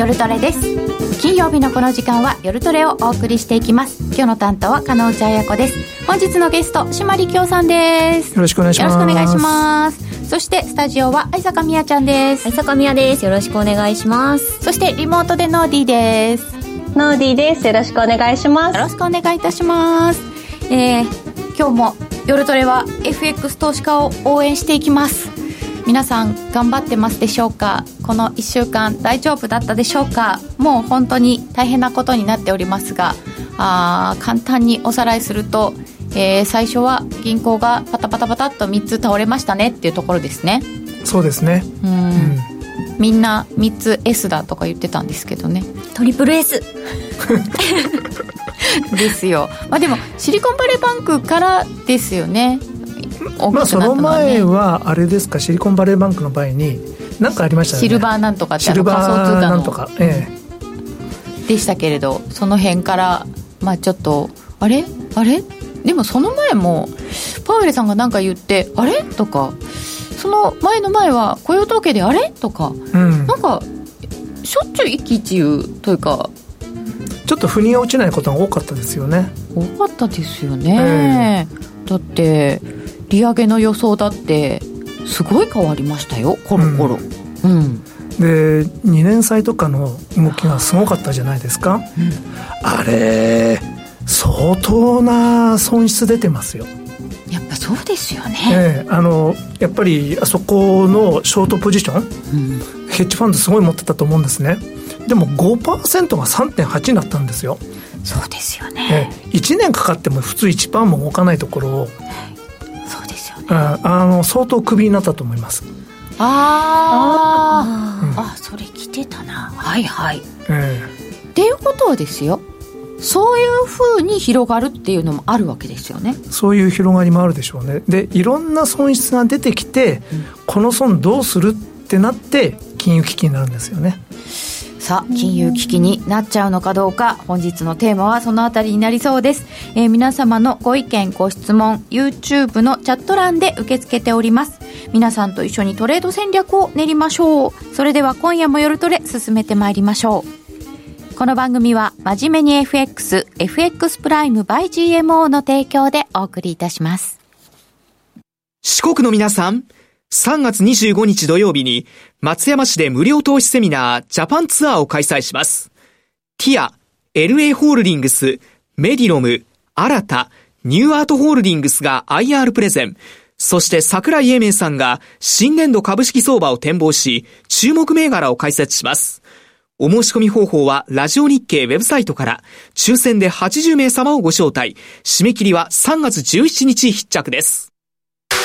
夜トレです。金曜日のこの時間は夜トレをお送りしていきます。今日の担当は加納内彩子です。本日のゲスト島利京さんです。よろしくお願いします。よろしくお願いします。そしてスタジオは愛坂美也ちゃんです。愛坂美也です。よろしくお願いします。そしてリモートでノーディーです。ノーディーです。よろしくお願いします。よろしくお願いいたします。えー、今日も夜トレは FX 投資家を応援していきます皆さん頑張ってますでしょうか？この1週間大丈夫だったでしょうか？もう本当に大変なことになっておりますがあ簡単におさらいすると、えー、最初は銀行がパタパタパタっと3つ倒れましたねっていうところですね。そうですね。うん、みんな3つ S だとか言ってたんですけどね。トリプル S ですよ。まあでもシリコンバレーバンクからですよねまあ、その前はあれですか？シリコンバレーバンクの場合に何かありましたね。シルバーなんとかってシルバーなんとか、ええ、でしたけれどその辺からまあちょっとあれ？あれ？でもその前もパウエルさんが何か言ってあれ？とかその前の前は雇用統計であれ？とか、うん、なんかしょっちゅう一喜一憂というか。ちょっと腑に落ちないことが多かったですよね。多かったですよね、えー、だって利上げの予想だってすごい変わりましたよコロコロ、うん、うん、で2年債とかの動きがすごかったじゃないですか、うん、あれ相当な損失出てますよ。やっぱそうですよね、えあのやっぱりあそこのショートポジション、うん、ヘッジファンドすごい持ってたと思うんですね。でも5%が3.8になったんですよ。そうですよね、え1年かかっても普通1%も動かないところをああの相当クビになったと思います。ああ、うん、あそれ来てたな。はいはい、えー、っていうことはですよ。そういうふうに広がるっていうのもあるわけですよね。そういう広がりもあるでしょうね。でいろんな損失が出てきて、うん、この損どうするってなって金融危機になるんですよねさあ金融危機になっちゃうのかどうか本日のテーマはそのあたりになりそうです、えー、皆様のご意見ご質問 YouTube のチャット欄で受け付けております。皆さんと一緒にトレード戦略を練りましょう。それでは今夜も夜トレ進めてまいりましょう。この番組は真面目に FX FX プライム by GMO の提供でお送りいたします。四国の皆さん3月25日土曜日に松山市で無料投資セミナージャパンツアーを開催します。ティア、LA ホールディングス、メディロム、新た、ニューアートホールディングスが IR プレゼン、そして桜井英明さんが新年度株式相場を展望し、注目銘柄を解説します。お申し込み方法はラジオ日経ウェブサイトから、抽選で80名様をご招待。締め切りは3月17日必着です。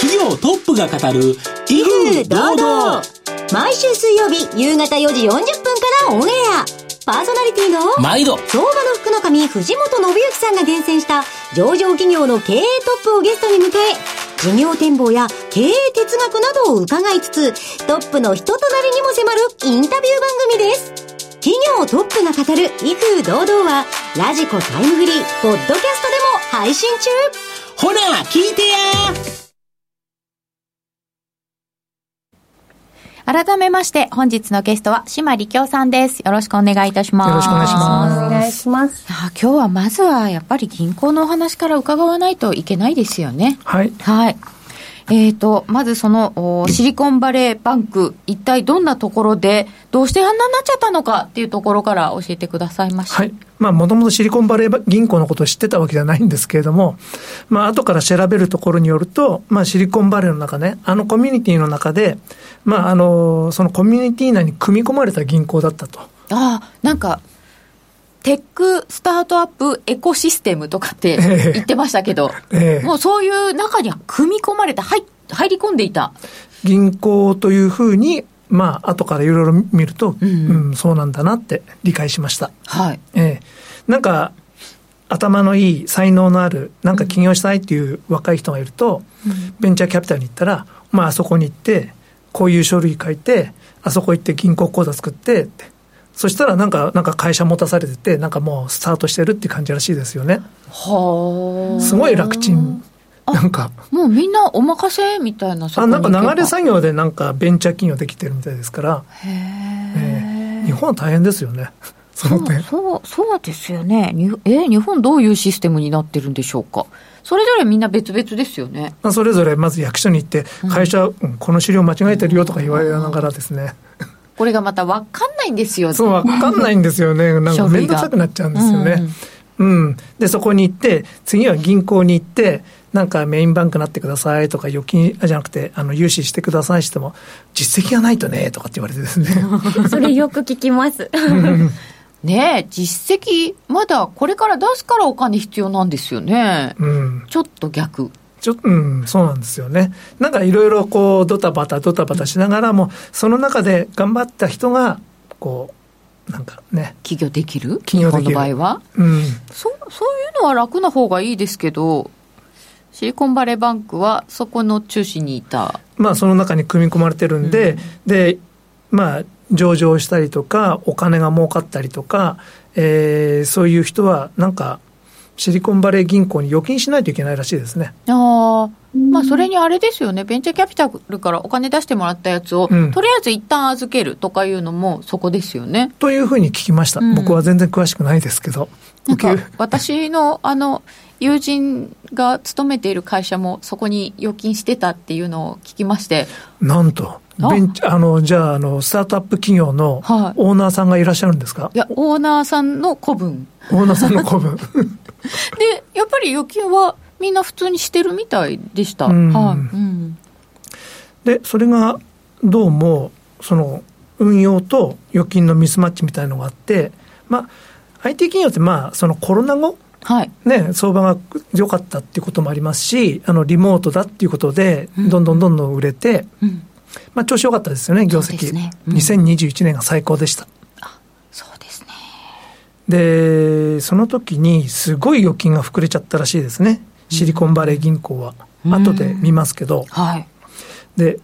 企業トップが語る威風堂々。毎週水曜日夕方4時40分からオンエア。パーソナリティの毎度。相場の福の神藤本信之さんが厳選した上場企業の経営トップをゲストに迎え事業展望や経営哲学などを伺いつつトップの人となりにも迫るインタビュー番組です。企業トップが語る威風堂々はラジコタイムフリーポッドキャストでも配信中。ほら聞いてや改めまして、本日のゲストは、島理京さんです。よろしくお願いいたします。よろしくお願いします。お願いします。今日はまずは、やっぱり銀行のお話から伺わないといけないですよね。はい。はい。えっ、ー、と、まずその、シリコンバレーバンク、一体どんなところで、どうしてあんなになっちゃったのかっていうところから教えてくださいましはい。まあ、もともとシリコンバレー銀行のことを知ってたわけじゃないんですけれども、まあ、後から調べるところによると、まあ、シリコンバレーの中ね、あのコミュニティの中で、まあ、あの、そのコミュニティ内に組み込まれた銀行だったと。ああ、なんか、テックスタートアップエコシステムとかって言ってましたけど、ええ、もうそういう中には組み込まれた、入入り込んでいた。銀行というふうに、まあ後からいろいろ見ると、うん、うん、そうなんだなって理解しました。はい。ええなんか、頭のいい、才能のある、なんか起業したいっていう若い人がいると、うん、ベンチャーキャピタルに行ったら、まああそこに行って、こういう書類書いて、あそこ行って銀行口座作ってって。そしたらなんか、なんか会社持たされてて、なんかもうスタートしてるって感じらしいですよね。はあ。すごい楽ちん。なんか。もうみんなお任せみたいなあ、なんか流れ作業でなんかベンチャー企業できてるみたいですから。へえー、日本は大変ですよね。その点。そう、そうですよね。にえ、日本どういうシステムになってるんでしょうか。それぞれみんな別々ですよね。まあ、それぞれまず役所に行って、会社、うんこの資料間違えてるよとか言われながらですね。これがまた分かんないんですよ。そう、わかんないんですよね。なんか面倒くさくなっちゃうんですよね。うん、で、そこに行って、次は銀行に行って、なんかメインバンクになってくださいとか、預金あじゃなくて、あの、融資してくださいしても、実績がないとね、とかって言われてですね。それよく聞きます。ねえ、実績、まだこれから出すからお金必要なんですよね。うん。ちょっと逆。ちょっと、うん、そうなんですよね。なんかいろいろこう、ドタバタ、ドタバタしながらも、その中で頑張った人が、こう、なんかね、起業できる？起業できるの場合は？うん、そう、そういうのは楽な方がいいですけど、シリコンバレーバンクはそこの中心にいた。まあその中に組み込まれてるんで、で、まあ上場したりとか、お金が儲かったりとか、えーそういう人はなんか、シリコンバレー銀行に預金しないといけないらしいですね。ああ、まあそれにあれですよね、ベンチャーキャピタルからお金出してもらったやつを、うんとりあえず一旦預けるとかいうのもそこですよね。というふうに聞きました。うん僕は全然詳しくないですけど。なんか私のあの友人が勤めている会社もそこに預金してたっていうのを聞きまして、なんと、あベンチあの、じゃあ、あの、スタートアップ企業のはいオーナーさんがいらっしゃるんですか、いや、オーナーさんの子分。オーナーさんの子分。で、やっぱり預金はみんな普通にしてるみたいでした。うんはい。うん。で、それがどうも、その、運用と預金のミスマッチみたいのがあって、まあ、IT 企業ってまあ、そのコロナ後、はい。ね、相場が良かったっていうこともありますし、あの、リモートだっていうことで、どんどんどんどん売れて、うん。まあ、調子良かったですよね、業績。ねうん2021年が最高でした。でその時にすごい預金が膨れちゃったらしいですね。シリコンバレー銀行は。後で見ますけど。はい。で、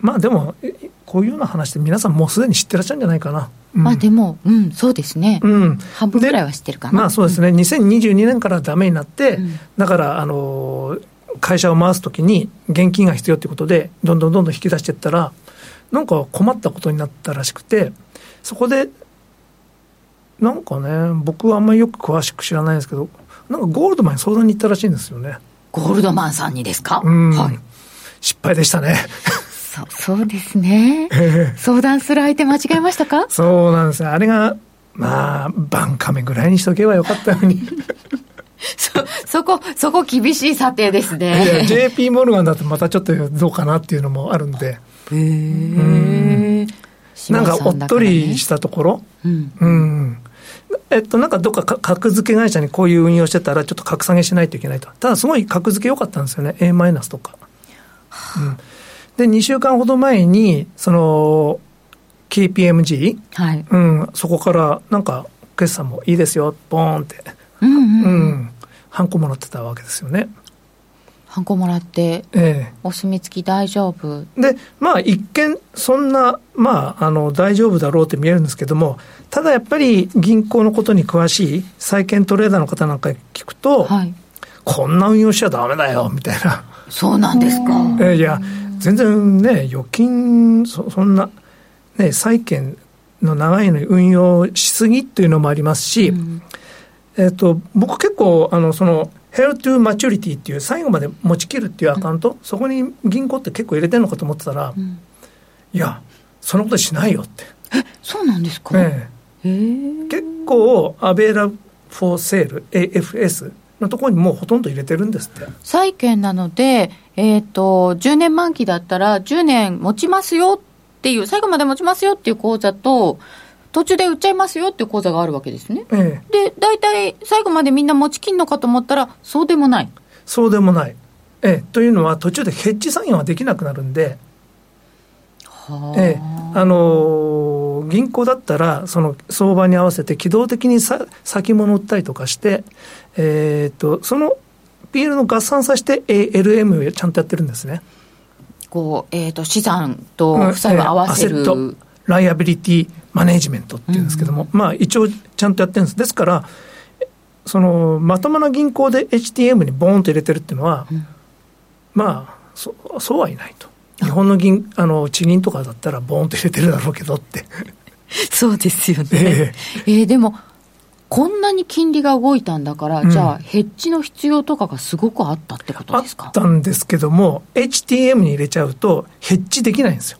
まあでも、えこういうような話って皆さんもうすでに知ってらっしゃるんじゃないかな。うんまあでも、うん、そうですね。うん。半分ぐらいは知ってるかな。まあそうですね。2022年からダメになって、うんだから、あのー会社を回すときに現金が必要ということで、どんどんどんどん引き出していったら、なんか困ったことになったらしくて、そこで、なんかね、僕はあんまりよく詳しく知らないんですけど、なんかゴールドマンに相談に行ったらしいんですよね。ゴールドマンさんにですか？うん。はい。失敗でしたね。そう、そうですね。相談する相手間違えましたか？そうなんですね。あれが、まあ、バンカメぐらいにしとけばよかったのに。そ、そこ、そこ厳しい査定ですいやね。JP モルガンだとまたちょっとどうかなっていうのもあるんで、へえ。なんかおっとりしたところ、うん。うん。えっと、なんかどっかか格付け会社にこういう運用してたら、ちょっと格下げしないといけないと。ただ、すごい格付け良かったんですよね。A マイナスとか。うん。で、2週間ほど前に、その、KPMG、はい。うん、そこから、なんか、決算もいいですよ、ボーンって。うんう。うんん。ハンコもらってたわけですよね。ハンコもらって、ええお墨付き大丈夫？で、まあ一見、そんな、まあ、あの、大丈夫だろうって見えるんですけども、ただやっぱり銀行のことに詳しい債券トレーダーの方なんか聞くと、はい。こんな運用しちゃダメだよ、みたいな。そうなんですか。えいや、全然ね、預金、そそんな、ね、債券の長いのに運用しすぎっていうのもありますし、えっ、と、僕結構、あの、その、Hell to Maturity っていう最後まで持ちきるっていうアカウント、そこに銀行って結構入れてるのかと思ってたら、んいや、そんなことしないよって。そうなんですか？えへえ。え結構、アベラフォーセール、AFS のところにもうほとんど入れてるんですって。債券なので、えっ、と、10年満期だったら、10年持ちますよっていう、最後まで持ちますよっていう口座と、途中で売っちゃいますよっていう口座があるわけですね。ええで、大体、最後までみんな持ちきんのかと思ったら、そうでもない。そうでもない。ええ、というのは、途中でヘッジ作業ができなくなるんで、ええ、あのー銀行だったら、その相場に合わせて機動的にさ先物売ったりとかして、えーっと、その PL の合算させて ALM をちゃんとやってるんですね。こう、えっ、と、資産と負債を合わせる。ええライアビリティマネジメントっていうんですけども、まあ一応ちゃんとやってるんです。ですから、そのまともな銀行で HTM にボーンと入れてるっていうのは、まあそ、そうはいないと。日本の銀あの地銀とかだったらボーンと入れてるだろうけどって。そうですよね。ええーでも、こんなに金利が動いたんだから、じゃあ、ヘッジの必要とかがすごくあったってことあですか？ったんですけども、HTM に入れちゃうと、ヘッジできないんですよ。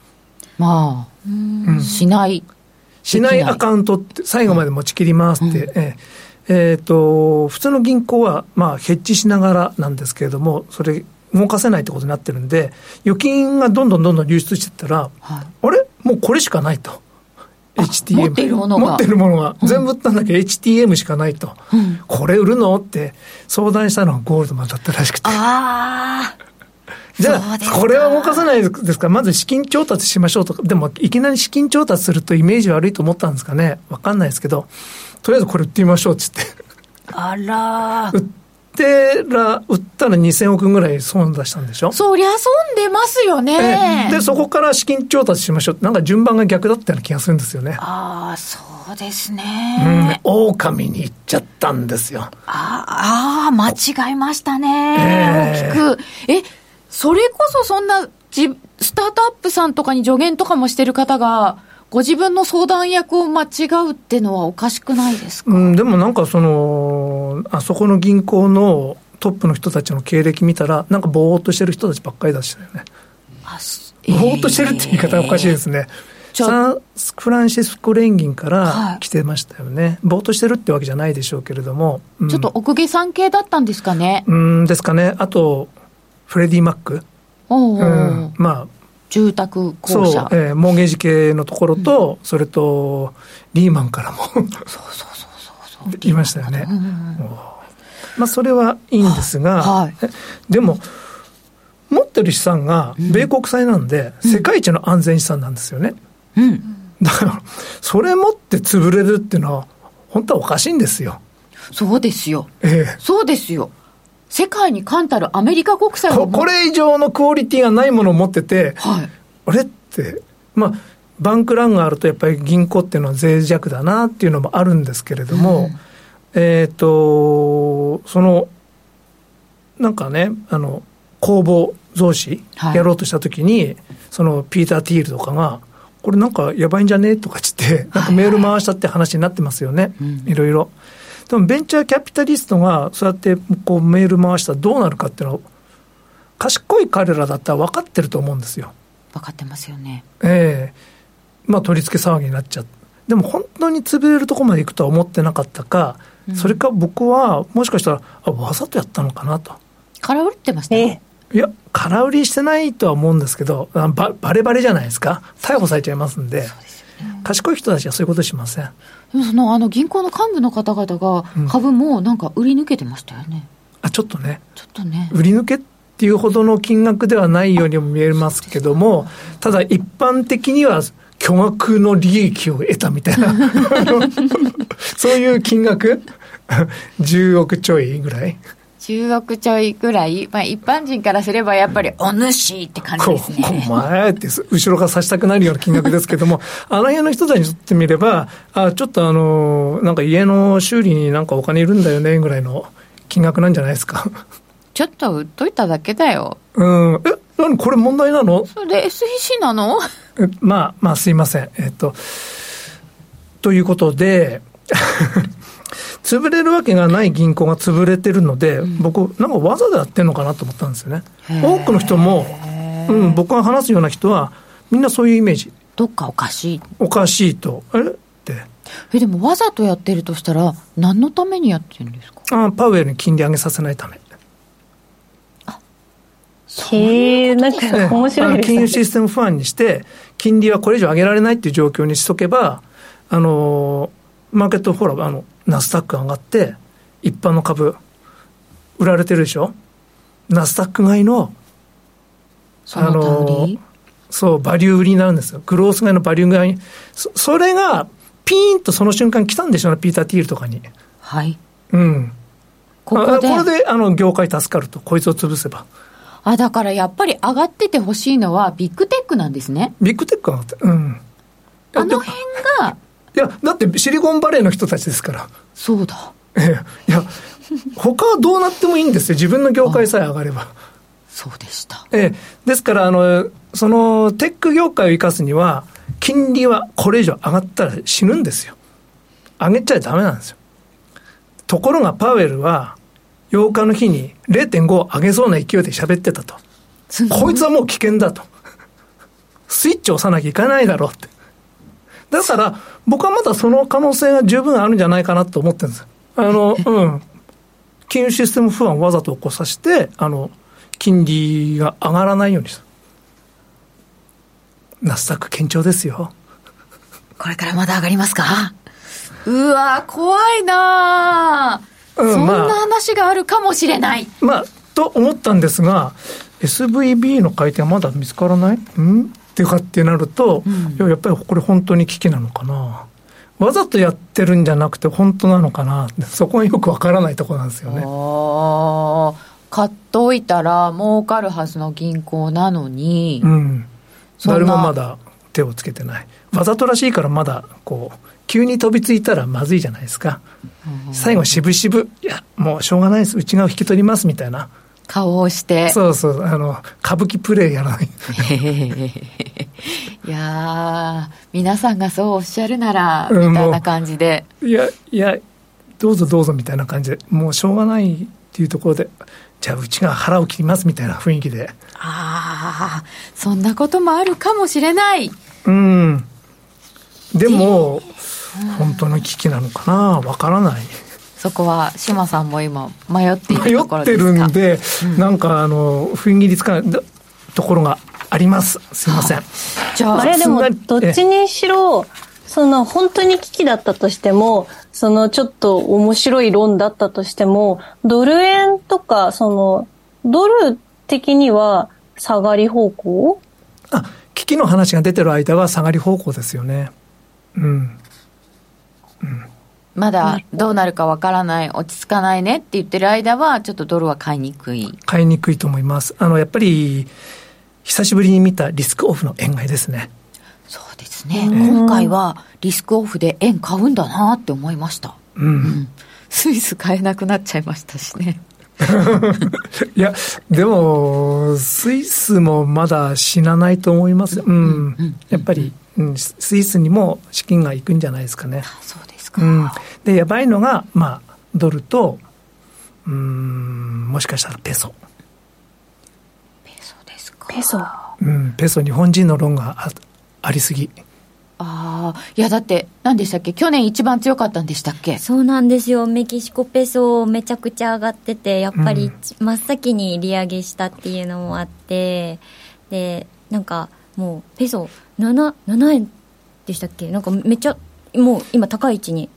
まあ、しない。しないアカウントって、最後まで持ちきりますって、えええーと、普通の銀行は、まあ、ヘッジしながらなんですけれども、それ、動かせないってことになってるんで、預金がどんどんどんどん流出していったら、はいあれ？もうこれしかないと。HTM。持っているものが持ってるものが。全部売ったんだけど、HTM しかないと。これ売るの？って相談したのがゴールドマンだったらしくて。ああ。じゃあこれは動かせないですか？ら、まず資金調達しましょうとか、でも、いきなり資金調達するとイメージ悪いと思ったんですかね？わかんないですけど、とりあえずこれ売ってみましょうって言って。あら 売ってら、売ったら2000億ぐらい損出したんでしょ？そりゃ損出ますよね。で、そこから資金調達しましょう。なんか順番が逆だったような気がするんですよね。ああ、そうですうんね。、狼に行っちゃったんですよ。あーあー、間違いましたね。ええ大きく。え、それこそそんな、じ、スタートアップさんとかに助言とかもしてる方が、ご自分の相談役を間違うってのはおかしくないですか、うん、でもなんかその、あそこの銀行のトップの人たちの経歴見たら、なんかぼーっとしてる人たちばっかりだしたよね。あすぼーっとしてるって言い方はおかしいですね。サンフランシスコ連銀かはいら来てましたよね。ぼーっとしてるってわけじゃないでしょうけれども。うんちょっと奥下さん系だったんですかね？うんですかね。あと、フレディ・マック？おうおううん、まあ、住宅そう公社。、えーモーゲージ系のところと、それと、リーマンからもいましたよね。まあ、それはいいんですが、はいえでも、持ってる資産が米国債なんで、世界一の安全資産なんですよね。うん。だから、それ持って潰れるっていうのは、本当はおかしいんですよ。そうですよ。ええそうですよ。世界に冠たるアメリカ国債をこれ以上のクオリティがないものを持ってて、はい。あれって、まあ、バンクランがあるとやっぱり銀行っていうのは脆弱だなっていうのもあるんですけれども、えっ、と、その、なんかね、あの、公募増資はい。やろうとしたときに、そのピーター・ティールとかが、これなんかやばいんじゃねとかつって、なんかメール回したって話になってますよね、いろいろ。でもベンチャーキャピタリストがそうやってこうメール回したらどうなるかっていうのは、賢い彼らだったら分かってると思うんですよ。分かってますよね。ええまあ取り付け騒ぎになっちゃう。でも本当に潰れるところまで行くとは思ってなかったか、それか僕はもしかしたら、あ、わざとやったのかなと。空売ってました？ね。いや、空売りしてないとは思うんですけど、あババレバレじゃないですか。逮捕されちゃいますんで。賢い人たちはそういうことしません。そのあの銀行の幹部の方々が株もなんか売り抜けてましたよね。あ、ちょっとね。ちょっとね。売り抜けっていうほどの金額ではないようにも見えますけども、ただ一般的には巨額の利益を得たみたいな、そういう金額 ?10 億ちょいぐらい10億ちょいぐらい、まあ一般人からすればやっぱりお主って感じこですね。お前って後ろから差したくなるような金額ですけども、あの辺の人たちにとってみれば、あちょっとあの、なんか家の修理になんかお金いるんだよねぐらいの金額なんじゃないですか。ちょっと売っといただけだよ。うん。え、何これ問題なの？それ SEC なの？えまあ、まあ、すいません。えっと、ということで、潰れるわけがない銀行が潰れてるので、僕、なんかわざとやってるのかなと思ったんですよね。多くの人も、うん、僕が話すような人は、みんなそういうイメージ。どっかおかしい。おかしいと。え？って。え、でもわざとやってるとしたら、何のためにやってるんですか？あパウエルに金利上げさせないため。へえ、なんか面白い金融。システム不安にして、金利はこれ以上上げられないっていう状況にしとけば、あのマーケット、ほら、あのナスダック上がって、一般の株、売られてるでしょ、ナスダック買いの、その他売り、そう、バリュー売りになるんですよ、グロース買いのバリュー買い、そそれがピーンとその瞬間来たんでしょうね、ピーター・ティールとかに。はい。うん、ここで？あこれであの業界助かると、こいつを潰せば。あ、だからやっぱり上がっててほしいのはビッグテックなんですね。ビッグテックが上がって、うん。あの辺が、いや、だってシリコンバレーの人たちですから。そうだ。ええ、いや、他はどうなってもいいんですよ。自分の業界さえ上がれば。そうでした。ええ、ですから、あの、その、テック業界を生かすには、金利はこれ以上上がったら死ぬんですよ。上げちゃダメなんですよ。ところがパウエルは、8日の日に0.5上げそうな勢いで喋ってたと。こいつはもう危険だと。スイッチ押さなきゃいかないだろうって。だから、僕はまだその可能性が十分あるんじゃないかなと思ってるんですよ。あの、うん。金融システム不安をわざと起こさせて、あの、金利が上がらないようにする。ナスダック堅調ですよ。これからまだ上がりますか？うわ怖いな、うんそんなまあ話があるかもしれない。まあ、と思ったんですが、SVB の回転はまだ見つからない？ん？ってかってなると、いややっぱりこれ本当に危機なのかな。わざとやってるんじゃなくて本当なのかな。そこがよくわからないところなんですよね。買っといたら儲かるはずの銀行なのに、うん。誰もまだ手をつけてない。わざとらしいからまだ、こう、急に飛びついたらまずいじゃないですか。最後、渋々、いや、もうしょうがないです。内側引き取りますみたいな。顔をして。そうそう、あの、歌舞伎プレイやらない。いやー、皆さんがそうおっしゃるなら、うんみたいな感じで。いや、いや、どうぞどうぞみたいな感じで、もうしょうがないっていうところで、じゃあうちが腹を切りますみたいな雰囲気で。ああ、そんなこともあるかもしれない。うん。でも、本当の危機なのかなわからない。そこは島さんも今迷ってい迷るところってですか？るんで、なんかあの、踏ん切りつかないところがあります。すいません。じゃああれでもどっちにしろ、その本当に危機だったとしても、そのちょっと面白い論だったとしても、ドル円とか、その、ドル的には下がり方向？あ、危機の話が出てる間は下がり方向ですよね。うん。まだどうなるかわからない、落ち着かないねって言ってる間は、ちょっとドルは買いにくい。買いにくいと思います。あの、やっぱり、久しぶりに見たリスクオフの円買いですね。そうですね。今回はリスクオフで円買うんだなって思いました。うん。スイス買えなくなっちゃいましたしね。いや、でも、スイスもまだ死なないと思いますよ。うん。やっぱり、うん、スイスにも資金が行くんじゃないですかね。そうですか。うん。で、やばいのが、まあ、ドルと、うん、もしかしたらペソ。そうですか？ペソ。うん、ペソ、日本人の論があありすぎ。ああ、いやだって、何でしたっけ？去年一番強かったんでしたっけ？そうなんですよ。メキシコペソめちゃくちゃ上がってて、やっぱり真っ先に利上げしたっていうのもあって、で、なんかもうペソ7、7円でしたっけ？なんかめっちゃ、もう今高い位置に。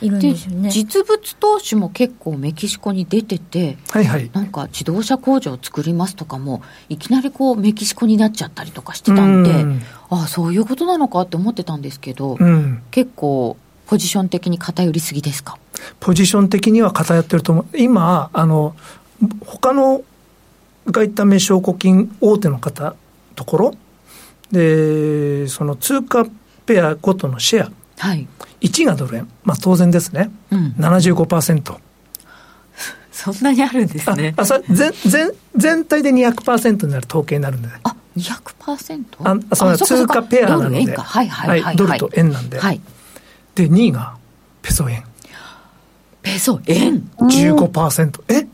いるんでですよね。実物投資も結構メキシコに出てて、はいはい。なんか自動車工場を作りますとかも、いきなりこうメキシコになっちゃったりとかしてたんで、うんああ、そういうことなのかって思ってたんですけど、うん。結構ポジション的に偏りすぎですか？ポジション的には偏ってると思う。今、あの、他の外為証拠金大手の方、ところで、その通貨ペアごとのシェア、はい。1がドル円。まあ当然ですね。うん。75%。そんなにあるんですあ、ね。あそれ全、全、全体で200%になる統計になるんでね。あ、200%? あ、その通貨ペアなので。はいはいはい、はい。ドルと円なんで。はい。で、2位がペソ円。ペソ円？15%。え？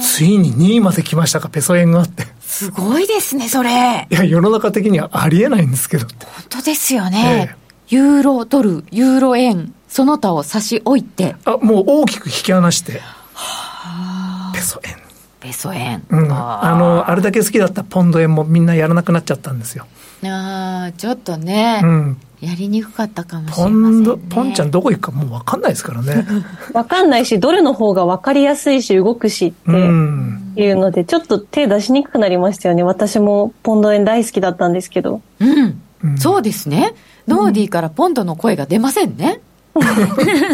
ついに2位まで来ましたか、ペソ円があって。すごいですね、それ。いや、世の中的にはありえないんですけど。本当ですよね。えユーロドル、ユーロ円、その他を差し置いて、あ、もう大きく引き離して。ペソ円。ペソ円。うん。ああの、あれだけ好きだったポンド円もみんなやらなくなっちゃったんですよ。ーあー、ちょっとね、うん。やりにくかったかもしポれません、ね。ポンちゃんどこ行くかもう分かんないですからね。わかんないし、ドルの方がわかりやすいし、動くしってうん。いうので、ちょっと手出しにくくなりましたよね。私もポンド円大好きだったんですけど。うん。うんそうですね。ノーディーからポンドの声が出ませんね。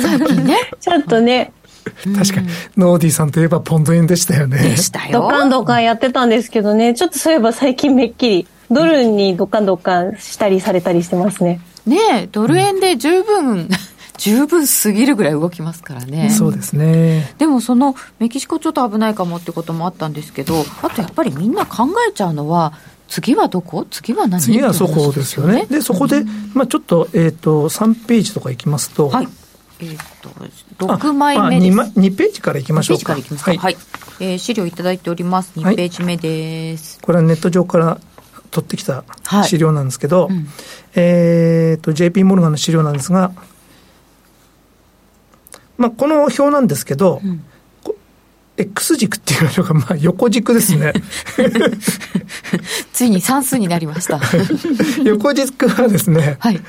最近ね。ちょっとね、確かに、ノーディーさんといえばポンド円でしたよねで。したよ。ドカンドカンやってたんですけどね、ちょっとそういえば最近めっきり、ドルにドカンドカンしたりされたりしてますね。ねえ、ドル円で十分、十分すぎるぐらい動きますからね。そうですね。でもそのメキシコちょっと危ないかもってこともあったんですけど、あとやっぱりみんな考えちゃうのは、次はどこ？次は何？次はそこですよね。で、そこで、まあちょっと、えっ、と、3ページとかいきますと、はい。えーっと、6枚目です。2, 枚2ページからいきましょうか。ページからいきますか。はい。えー資料いただいております。2はいページ目です。これはネット上から取ってきたはい資料なんですけど、うんえっ、と、JP モルガンの資料なんですが、まあこの表なんですけど、んこ X 軸っていうのが、まあ横軸ですね。ついに算数になりました。横軸はですね、はい。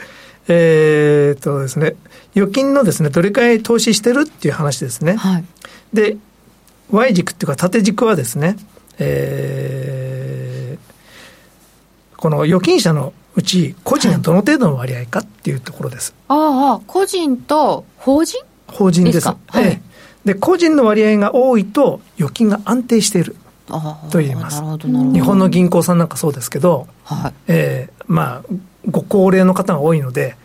えっとですね、預金のですね、どれくらい投資してるっていう話ですね。はい。で、Y 軸っていうか縦軸はですね、えーこの預金者のうち個人がどの程度の割合かっていうところです。ああ、個人と法人？法人です。ですか？はいええで、個人の割合が多いと預金が安定している。と言いますなるほど、なるほど。日本の銀行さんなんかそうですけど、はい。えーまあ、ご高齢の方が多いので、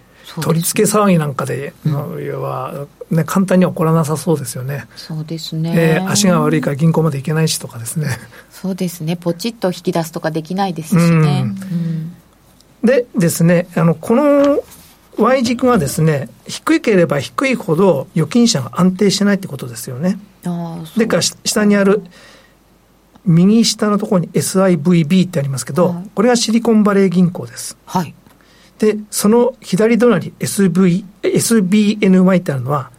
取り付け騒ぎなんかで、は、ね、簡単には起こらなさそうですよね。そうですね。えー足が悪いから銀行まで行けないしとかですね。そうですね。ポチッと引き出すとかできないですしね。でですね、あの、この Y 軸がですね、低ければ低いほど預金者が安定してないってことですよね。ああ、そうでか、し下にある、右下のところに SIVB ってありますけど、はいこれがシリコンバレー銀行です。はい。で、その左隣 SV、SBNY ってあるのは、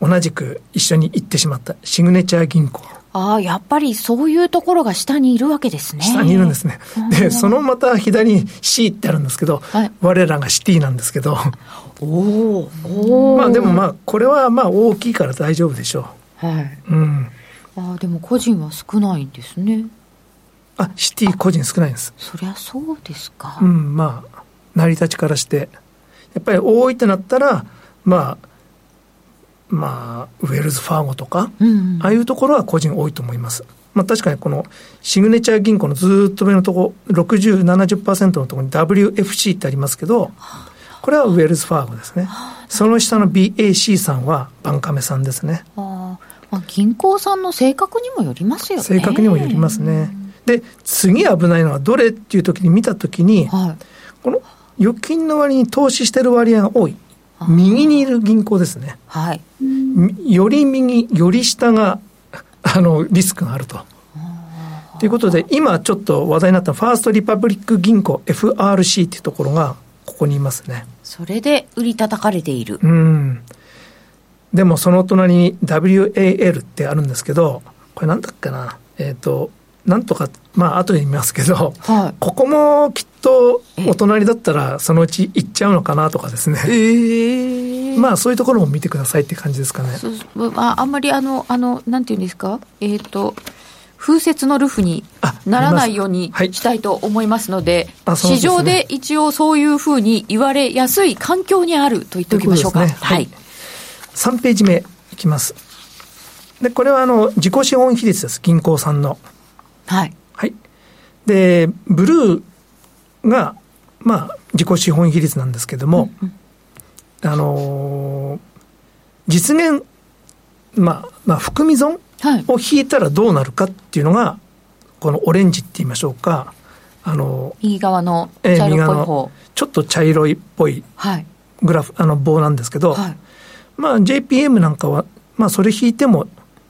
同じく一緒に行ってしまったシグネチャー銀行。ああ、やっぱりそういうところが下にいるわけですね。下にいるんですね。で、そのまた左に C ってあるんですけど、はい我らがシティなんですけど、おお。まあでもまあ、これはまあ大きいから大丈夫でしょはい。う。うん。ああ、でも個人は少ないんですね。あ、シティ個人少ないんです。そりゃそうですか。うん、まあ、成り立ちからして。やっぱり多いってなったら、まあ、まあ、ウェルズ・ファーゴとか、うんああいうところは個人多いと思います。まあ確かにこのシグネチャー銀行のずーっと上のところ、60、70%のところに WFC ってありますけど、これはウェルズ・ファーゴですね。その下の BAC さんはバンカメさんですね。ああ、まあ、銀行さんの性格にもよりますよね。正確にもよりますね。で、次危ないのはどれっていう時に見た時に、はい。この預金の割に投資してる割合が多い。右にいる銀行ですね。はい。みより右、より下が、あの、リスクがあると。ということで、今ちょっと話題になったファーストリパブリック銀行 FRC っていうところが、ここにいますね。それで売り叩かれている。うん。でもその隣に WAL ってあるんですけど、これなんだっけな。えっ、と、なんとか、まあ後で見ますけど、はいここもきっとお隣だったらそのうち行っちゃうのかなとかですね。ええまあそういうところも見てくださいって感じですかね。ああんまりあの、あの、なんていうんですか？えっ、と、風雪のルフにあならないようにはいしたいと思いますので、あそうですね市場で一応そういうふうに言われやすい環境にあると言っておきましょうか。うねはい。3ページ目いきます。で、これはあの、自己資本比率です。銀行さんの。はい。はい。で、ブルーが、まあ、自己資本比率なんですけども、あのー実現、まあ、まあ、含み損はい。を引いたらどうなるかっていうのが、このオレンジって言いましょうか、あの右側のえー茶色っぽい。ちょっと茶色いっぽいはい。グラフ、あの棒なんですけど、はい。まあ JPM なんかは、まあそれ引いても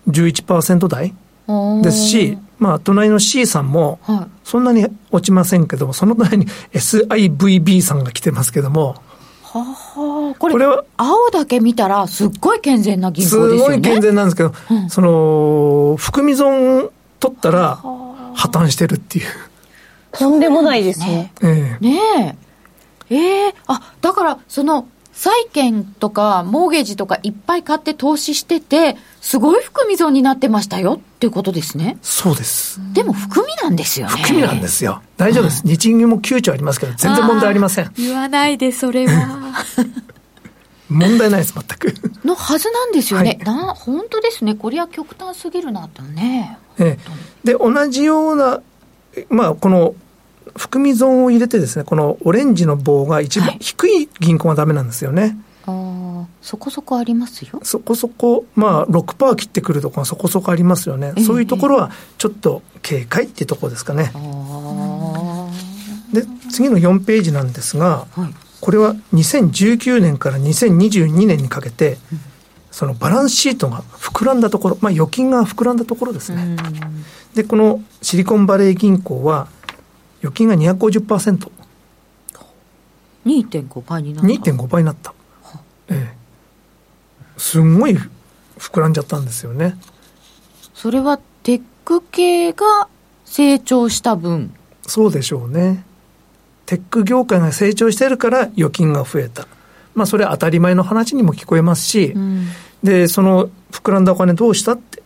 11%台ですし、まあ隣の C さんも、はい。そんなに落ちませんけども、その隣に SIVB さんが来てますけども、ははこれこれは青だけ見たらすっごい健全な銀す行ですよね。ごい健全なんですけど、その、含み損取ったら破綻してるっていう。とんでもないですね。ええねえ。ええあ、だから、その、債券とか、モーゲージとかいっぱい買って投資してて、すごい含み損になってましたよっていうことですね。そうです。でも含みなんですよね。含みなんですよ。大丈夫です。日銀も9兆ありますけど、全然問題ありません。言わないで、それは。問題ないです、全く。のはずなんですよね。はいな、本当ですね。これは極端すぎるなとね。ええ、で同じような、まあ、この含み損を入れてですねこのオレンジの棒が一番はい。低い銀行がダメなんですよね、ああ、そこそこありますよ。そこそこ、まあ、6%切ってくるところがそこそこありますよね、ええそういうところはちょっと警戒っていうところですかね、ああ。で次の4ページなんですが、はい。これは2019年から2022年にかけて、そのバランスシートが膨らんだところ、まあ、預金が膨らんだところですね。で、このシリコンバレー銀行は、預金が250%、2.5倍になった2.5倍になった。ええ。すんごい膨らんじゃったんですよね。それはテック系が成長した分そうでしょうね。テック業界が成長してるから預金が増えた。まあそれは当たり前の話にも聞こえますし、んで、その膨らんだお金どうしたって。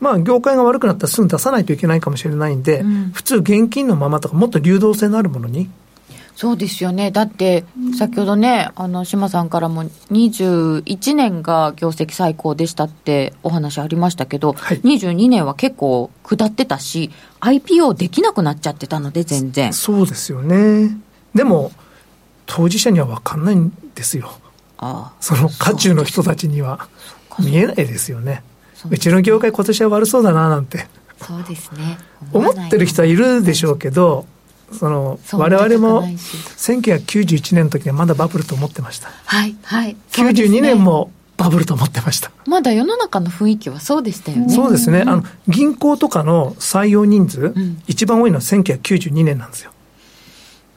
まあ業界が悪くなったらすぐ出さないといけないかもしれないんで、うん。普通現金のままとかもっと流動性のあるものに、そうですよね。だって先ほどねあの島さんからも21年が業績最高でしたってお話ありましたけど、はい。22年は結構下ってたし IPO できなくなっちゃってたので全然。そうですよね。でも、当事者には分かんないんですよ。ああ。その渦中の人たちには見えないですよね。そううちの業界今年は悪そうだななんてそうですね思ってる人はいるでしょうけど、その我々も思いたくないし1991年の時はまだバブルと思ってました。はいはいそうですね92年もバブルと思ってました。まだ世の中の雰囲気はそうでしたよねそうですね。あの、銀行とかの採用人数、ん一番多いのは1992年なんですよ。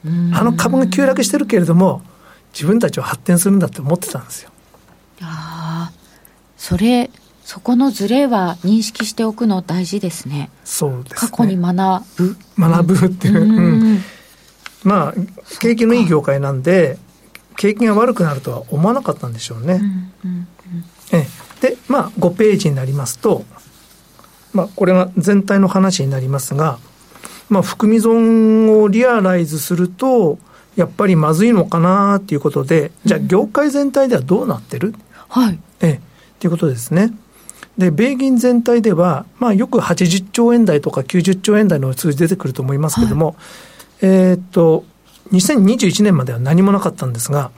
うんあの株が急落してるけれども、自分たちは発展するんだって思ってたんですよ。ああそれそこのズレは認識しておくの大事ですね。そうですね。過去に学ぶ。学ぶっていう。うん。まあ、景気のいい業界なんで、景気が悪くなるとは思わなかったんでしょうね。ええ。で、まあ、5ページになりますと、まあ、これが全体の話になりますが、まあ、含み損をリアライズすると、やっぱりまずいのかなっていうことで、じゃあ業界全体ではどうなってる？はい。ええ、ということですね。で、米銀全体では、まあよく80兆円台とか90兆円台の数字出てくると思いますけども、えーっと、2021年までは何もなかったんですが、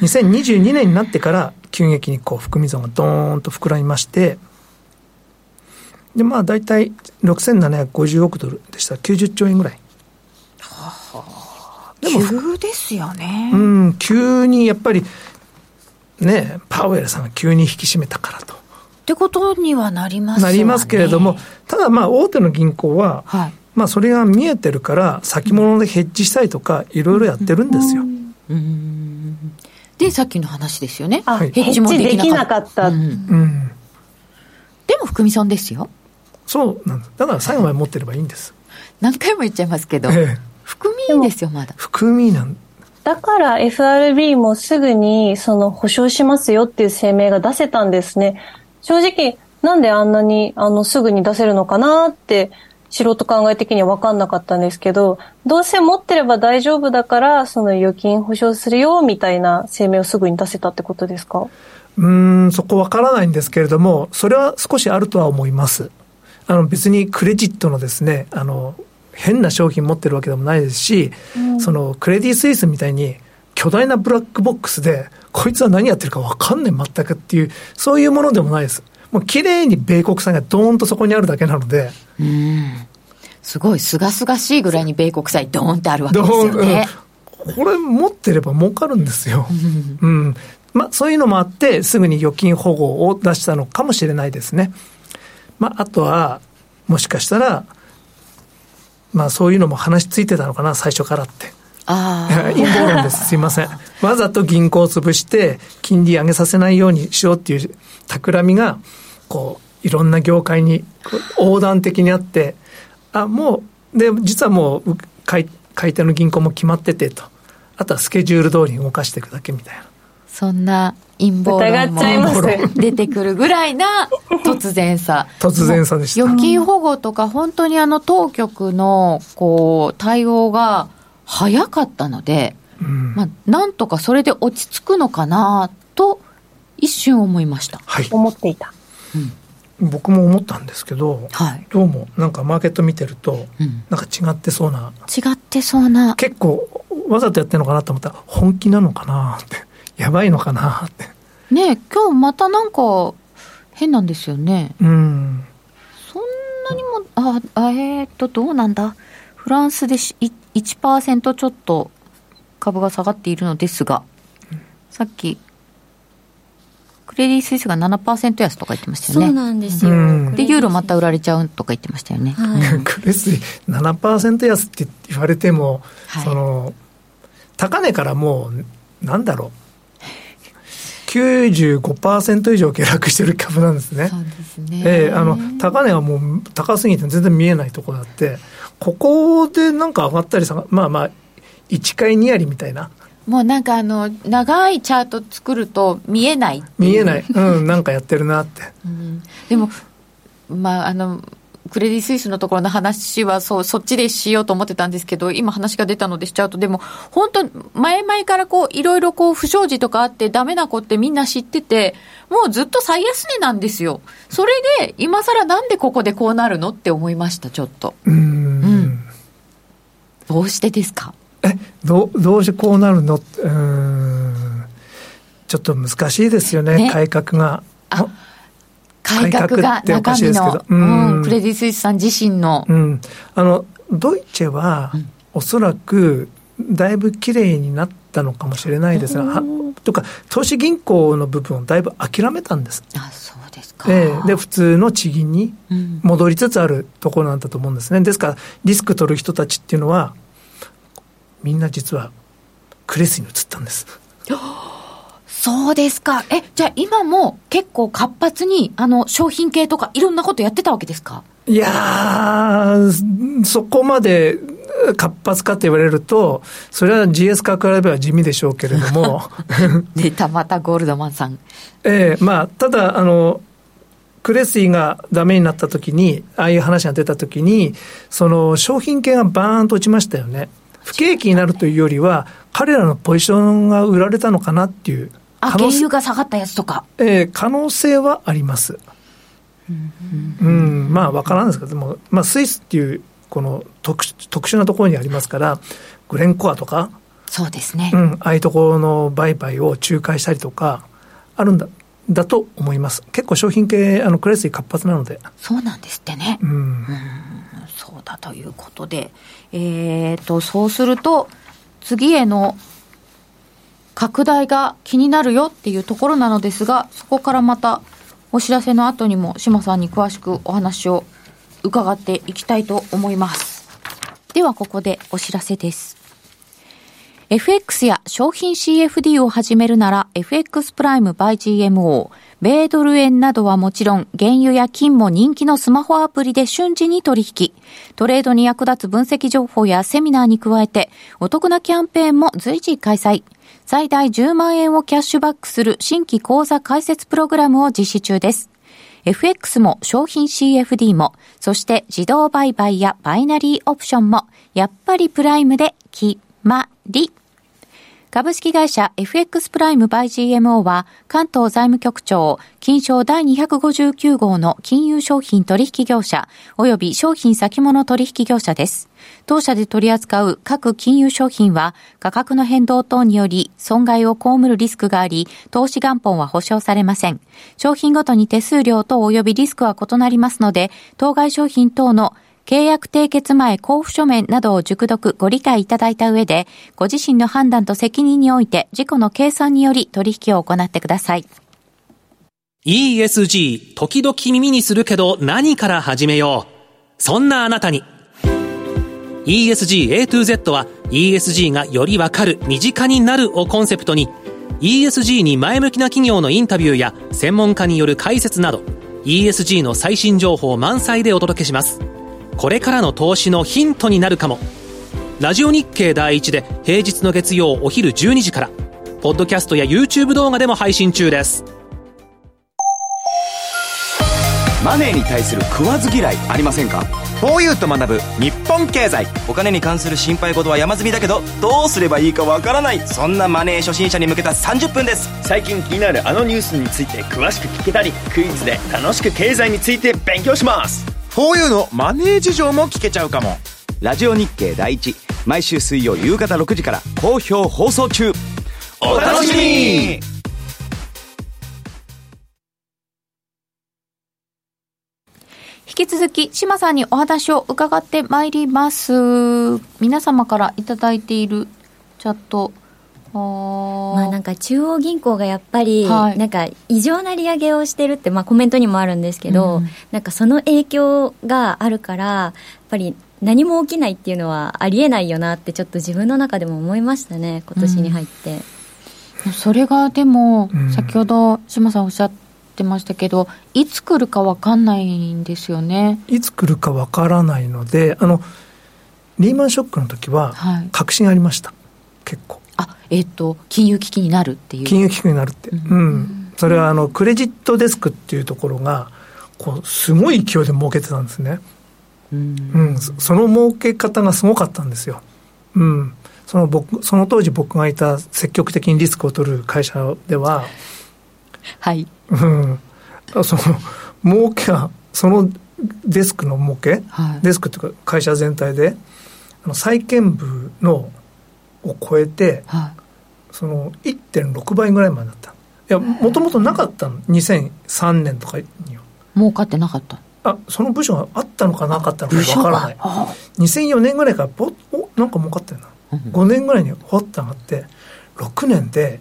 2022年になってから急激にこう含み損がドーンと膨らみまして、で、まあ大体6750億ドルでした。ら90兆円ぐらい。でも急ですよね、うん、急にやっぱり、ね、パウエルさんが急に引き締めたからと。ってことにはなりますわねなりますけれども、ただまあ大手の銀行は、はいまあそれが見えてるから、先物でヘッジしたりとか、いろいろやってるんですよ。うんでさっきの話ですよねあ、はいヘッジできなかった。うんうん。でも含み損ですよそうなんです。だから最後まで持ってればいいんです。何回も言っちゃいますけど、ええ。含みですよまだ含みなん、だから FRB もすぐにその保証しますよっていう声明が出せたんですね。正直、なんであんなにあのすぐに出せるのかなって素人考え的には分かんなかったんですけど、どうせ持ってれば大丈夫だからその預金保証するよみたいな声明をすぐに出せたってことですか？うーん、そこわからないんですけれども、それは少しあるとは思います。あの別にクレジットのですね、あの、変な商品持ってるわけでもないですし、そのクレディ・スイスみたいに巨大なブラックボックスで、こいつは何やってるかわかんねえ全くっていう、そういうものでもないです。もう綺麗に米国債がドーンとそこにあるだけなので、うんすごいすがすがしいぐらいに米国債ドーンってあるわけドですよね、うんこれ持ってれば儲かるんですよ。うん。まあ、そういうのもあって、すぐに預金保護を出したのかもしれないですね。まあ、あとは、もしかしたら、まあ、そういうのも話ついてたのかな、最初からって。ああ 陰謀論です。すいません。わざと銀行を潰して、金利上げさせないようにしようっていう企みが、こう、いろんな業界に横断的にあって、あ、もう、で、実はもう、う買い、買い手の銀行も決まっててと。あとはスケジュール通りに動かしていくだけみたいな。そんな陰謀論も出てくるぐらいな突然さ。突然さでした。預金保護とか本当にあの当局のこう対応が早かったので、うん。まあ、なんとかそれで落ち着くのかなと一瞬思いました。はい。思っていた。僕も思ったんですけど、はい、どうもなんかマーケット見てると、うん、なんか違ってそうな、違ってそうな。結構わざとやってるのかなと思ったら、本気なのかなって。やばいのかなって。ねえ今日またなんか変なんですよねうん。そんなにもああえー、っとどうなんだフランスでしい1%ちょっと株が下がっているのですが、さっき、クレディ・スイスが7%安とか言ってましたよね。そうなんですよ。うんで、ユーロまた売られちゃうとか言ってましたよね。はい。クレスイ7%安って言われても、はいその高値からもうなんだろう95%以上下落してる株なんですね。そうですね。ええあの高値はもう高すぎて全然見えないところだってここでなんか上がったり下がまあまあ1回2割みたいなもうなんかあの、長いチャート作ると見えない見えない、うん、なんかやってるなって。うんでも、まあ、あの、クレディ・スイスのところの話はそう、そっちでしようと思ってたんですけど、今話が出たのでしちゃうと、でも、本当前々からこう、いろいろこう、不祥事とかあって、ダメな子ってみんな知ってて、もうずっと最安値なんですよ。それで、今更なんでここでこうなるのって思いました、ちょっと。うーんうんどうしてですか？えどうどうしてこうなるの？うーんちょっと難しいですよねね改革が。あ改革がっておか中身のしいですけど、ううんん、クレディ・スイスさん自身の、うん、あのドイツェは、おそらくだいぶきれいになったのかもしれないですが、はとか投資銀行の部分をだいぶ諦めたんです。あ、そうですか。ええで普通の地銀にうん戻りつつあるところなんだと思うんですね。ですからリスク取る人たちっていうのはみんな実はクレスに移ったんです。そうですか。え、じゃあ今も結構活発に、あの、商品系とかいろんなことやってたわけですか？いやー、そこまで活発かって言われると、それは GS 化比べれば地味でしょうけれども、出た、またゴールドマンさん。ええまあ、ただ、あの、クレスイがダメになった時に、ああいう話が出た時に、その商品系がバーンと落ちましたよね。不景気になるというよりは、彼らのポジションが売られたのかなっていうあ、原油が下がったやつとか。えー可能性はあります。うん、まあ、わからんですけど、でも、まあ、スイスっていう、この特殊特殊なところにありますから、グレンコアとか、そうですね。うん、ああいうところの売買を仲介したりとか、あるんだ、だと思います。結構商品系、あの、クレスイ活発なので。そうなんですってね。うん。そうだということで。えーと、そうすると、次への拡大が気になるよっていうところなのですが、そこからまたお知らせの後にも志麻さんに詳しくお話を伺っていきたいと思います。ではここでお知らせです。FX や商品 CFD を始めるなら FX プライム by GMO、米ドル円などはもちろん原油や金も人気のスマホアプリで瞬時に取引。トレードに役立つ分析情報やセミナーに加えてお得なキャンペーンも随時開催。最大10万円をキャッシュバックする新規講座開設プログラムを実施中です。FX も商品 CFD も、そして自動売買やバイナリーオプションも、やっぱりプライムで決まり。株式会社 FX プライムバイ GMO は関東財務局長金賞第259号の金融商品取引業者及び商品先物取引業者です。当社で取り扱う各金融商品は価格の変動等により損害を被るリスクがあり、投資元本は保証されません。商品ごとに手数料等及びリスクは異なりますので、当該商品等の契約締結前交付書面などを熟読ご理解いただいた上で、ご自身の判断と責任において自己の計算により取引を行ってください。ESG、時々耳にするけど何から始めよう。そんなあなたに。ESG A to Z は ESG がよりわかる、身近になるをコンセプトに ESG に前向きな企業のインタビューや専門家による解説など ESG の最新情報満載でお届けします。これからの投資のヒントになるかも。ラジオ日経第一で平日の月曜お昼12時から、ポッドキャストや YouTube 動画でも配信中です。マネーに対する食わず嫌いありませんか？4U と学ぶ。日本経済。お金に関する心配事は山積みだけどどうすればいいかわからない。そんなマネー初心者に向けた30分です。最近気になるあのニュースについて詳しく聞けたりクイズで楽しく経済について勉強します 4U のマネー事情も聞けちゃうかもラジオ日経第一毎週水曜夕方6時から好評放送中お楽しみに引引き続き、島さんにお話を伺ってまいります。皆様からいただいているチャット。まあなんか中央銀行がやっぱり、はい。なんか異常な利上げをしてるって、まあコメントにもあるんですけど、うんなんかその影響があるから、やっぱり何も起きないっていうのはありえないよなってちょっと自分の中でも思いましたね、今年に入って。それがでも、うん。先ほど島さんおっしゃってましたけど、いつ来るかわかんないんですよね。いつ来るかわからないのであのリーマンショックの時ははい。確信ありました。結構あ、えっ、と、金融危機になるっていう。金融危機になるって、ううん。んそれはあのクレジットデスクっていうところがこうすごい勢いで儲けてたんですね、うん。うん、そその儲け方がすごかったんですよ、うん、その僕その当時僕がいた積極的にリスクを取る会社では、はい。うん、その儲けがそのデスクの儲け、はい。デスクっていうか会社全体であの債券部のを超えてはい。その1.6倍ぐらいまでだった。いやもともとなかったの。2003年とかには。儲かってなかった。あその部署があったのかなかったのかわからない。あ2004年ぐらいからポッおなんか儲かったよな、うん5年ぐらいにほっと上がって6年で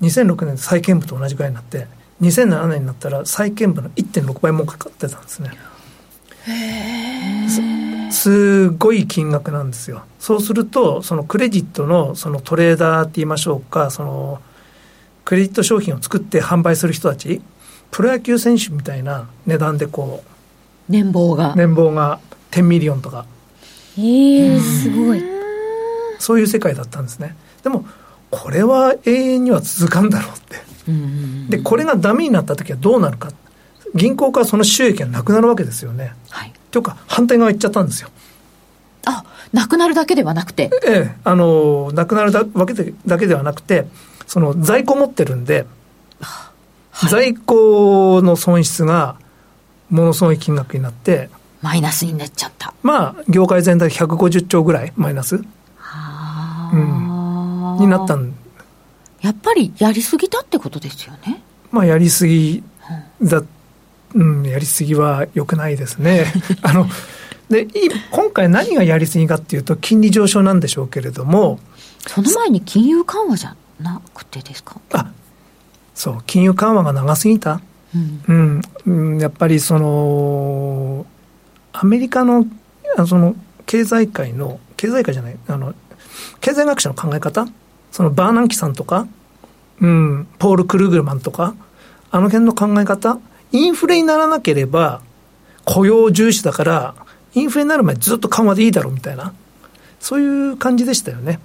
2006年で債券部と同じぐらいになって2007年になったら債券部の1.6倍儲かってたんですねすすごい金額なんですよ。そうするとそのクレジットのそのトレーダーって言いましょうかそのクレジット商品を作って販売する人たちプロ野球選手みたいな値段でこ年俸が。う年俸が10 million とか。えー、すごい。そういう世界だったんですね。でもこれは永遠には続かんだろうって。うんうんうん。でこれがダメになった時はどうなるか銀行からその収益がなくなるわけですよねはい。というか反対側行っちゃったんですよあ、なくなるだけではなくて。ええあのなくなるだわけでだけではなくてその在庫持ってるんで、在庫の損失がものすごい金額になってマイナスになっちゃった。まあ業界全体で150兆ぐらいマイナスあになったんやっぱりやりすぎたってことですよね。まあやりすぎだ、うん、やりすぎは良くないですね。あのでい今回何がやりすぎかっていうと金利上昇なんでしょうけれどもその前に金融緩和じゃなくてですか？あそう金融緩和が長すぎた、うん。うんうん、やっぱりそのアメリカのあその経済界の経済界じゃないあの経済学者の考え方？そのバーナンキさんとか、うん、ポール・クルーグマンとか？あの辺の考え方？インフレにならなければ雇用重視だからインフレになる前ずっと緩和でいいだろうみたいなそういう感じでしたよね。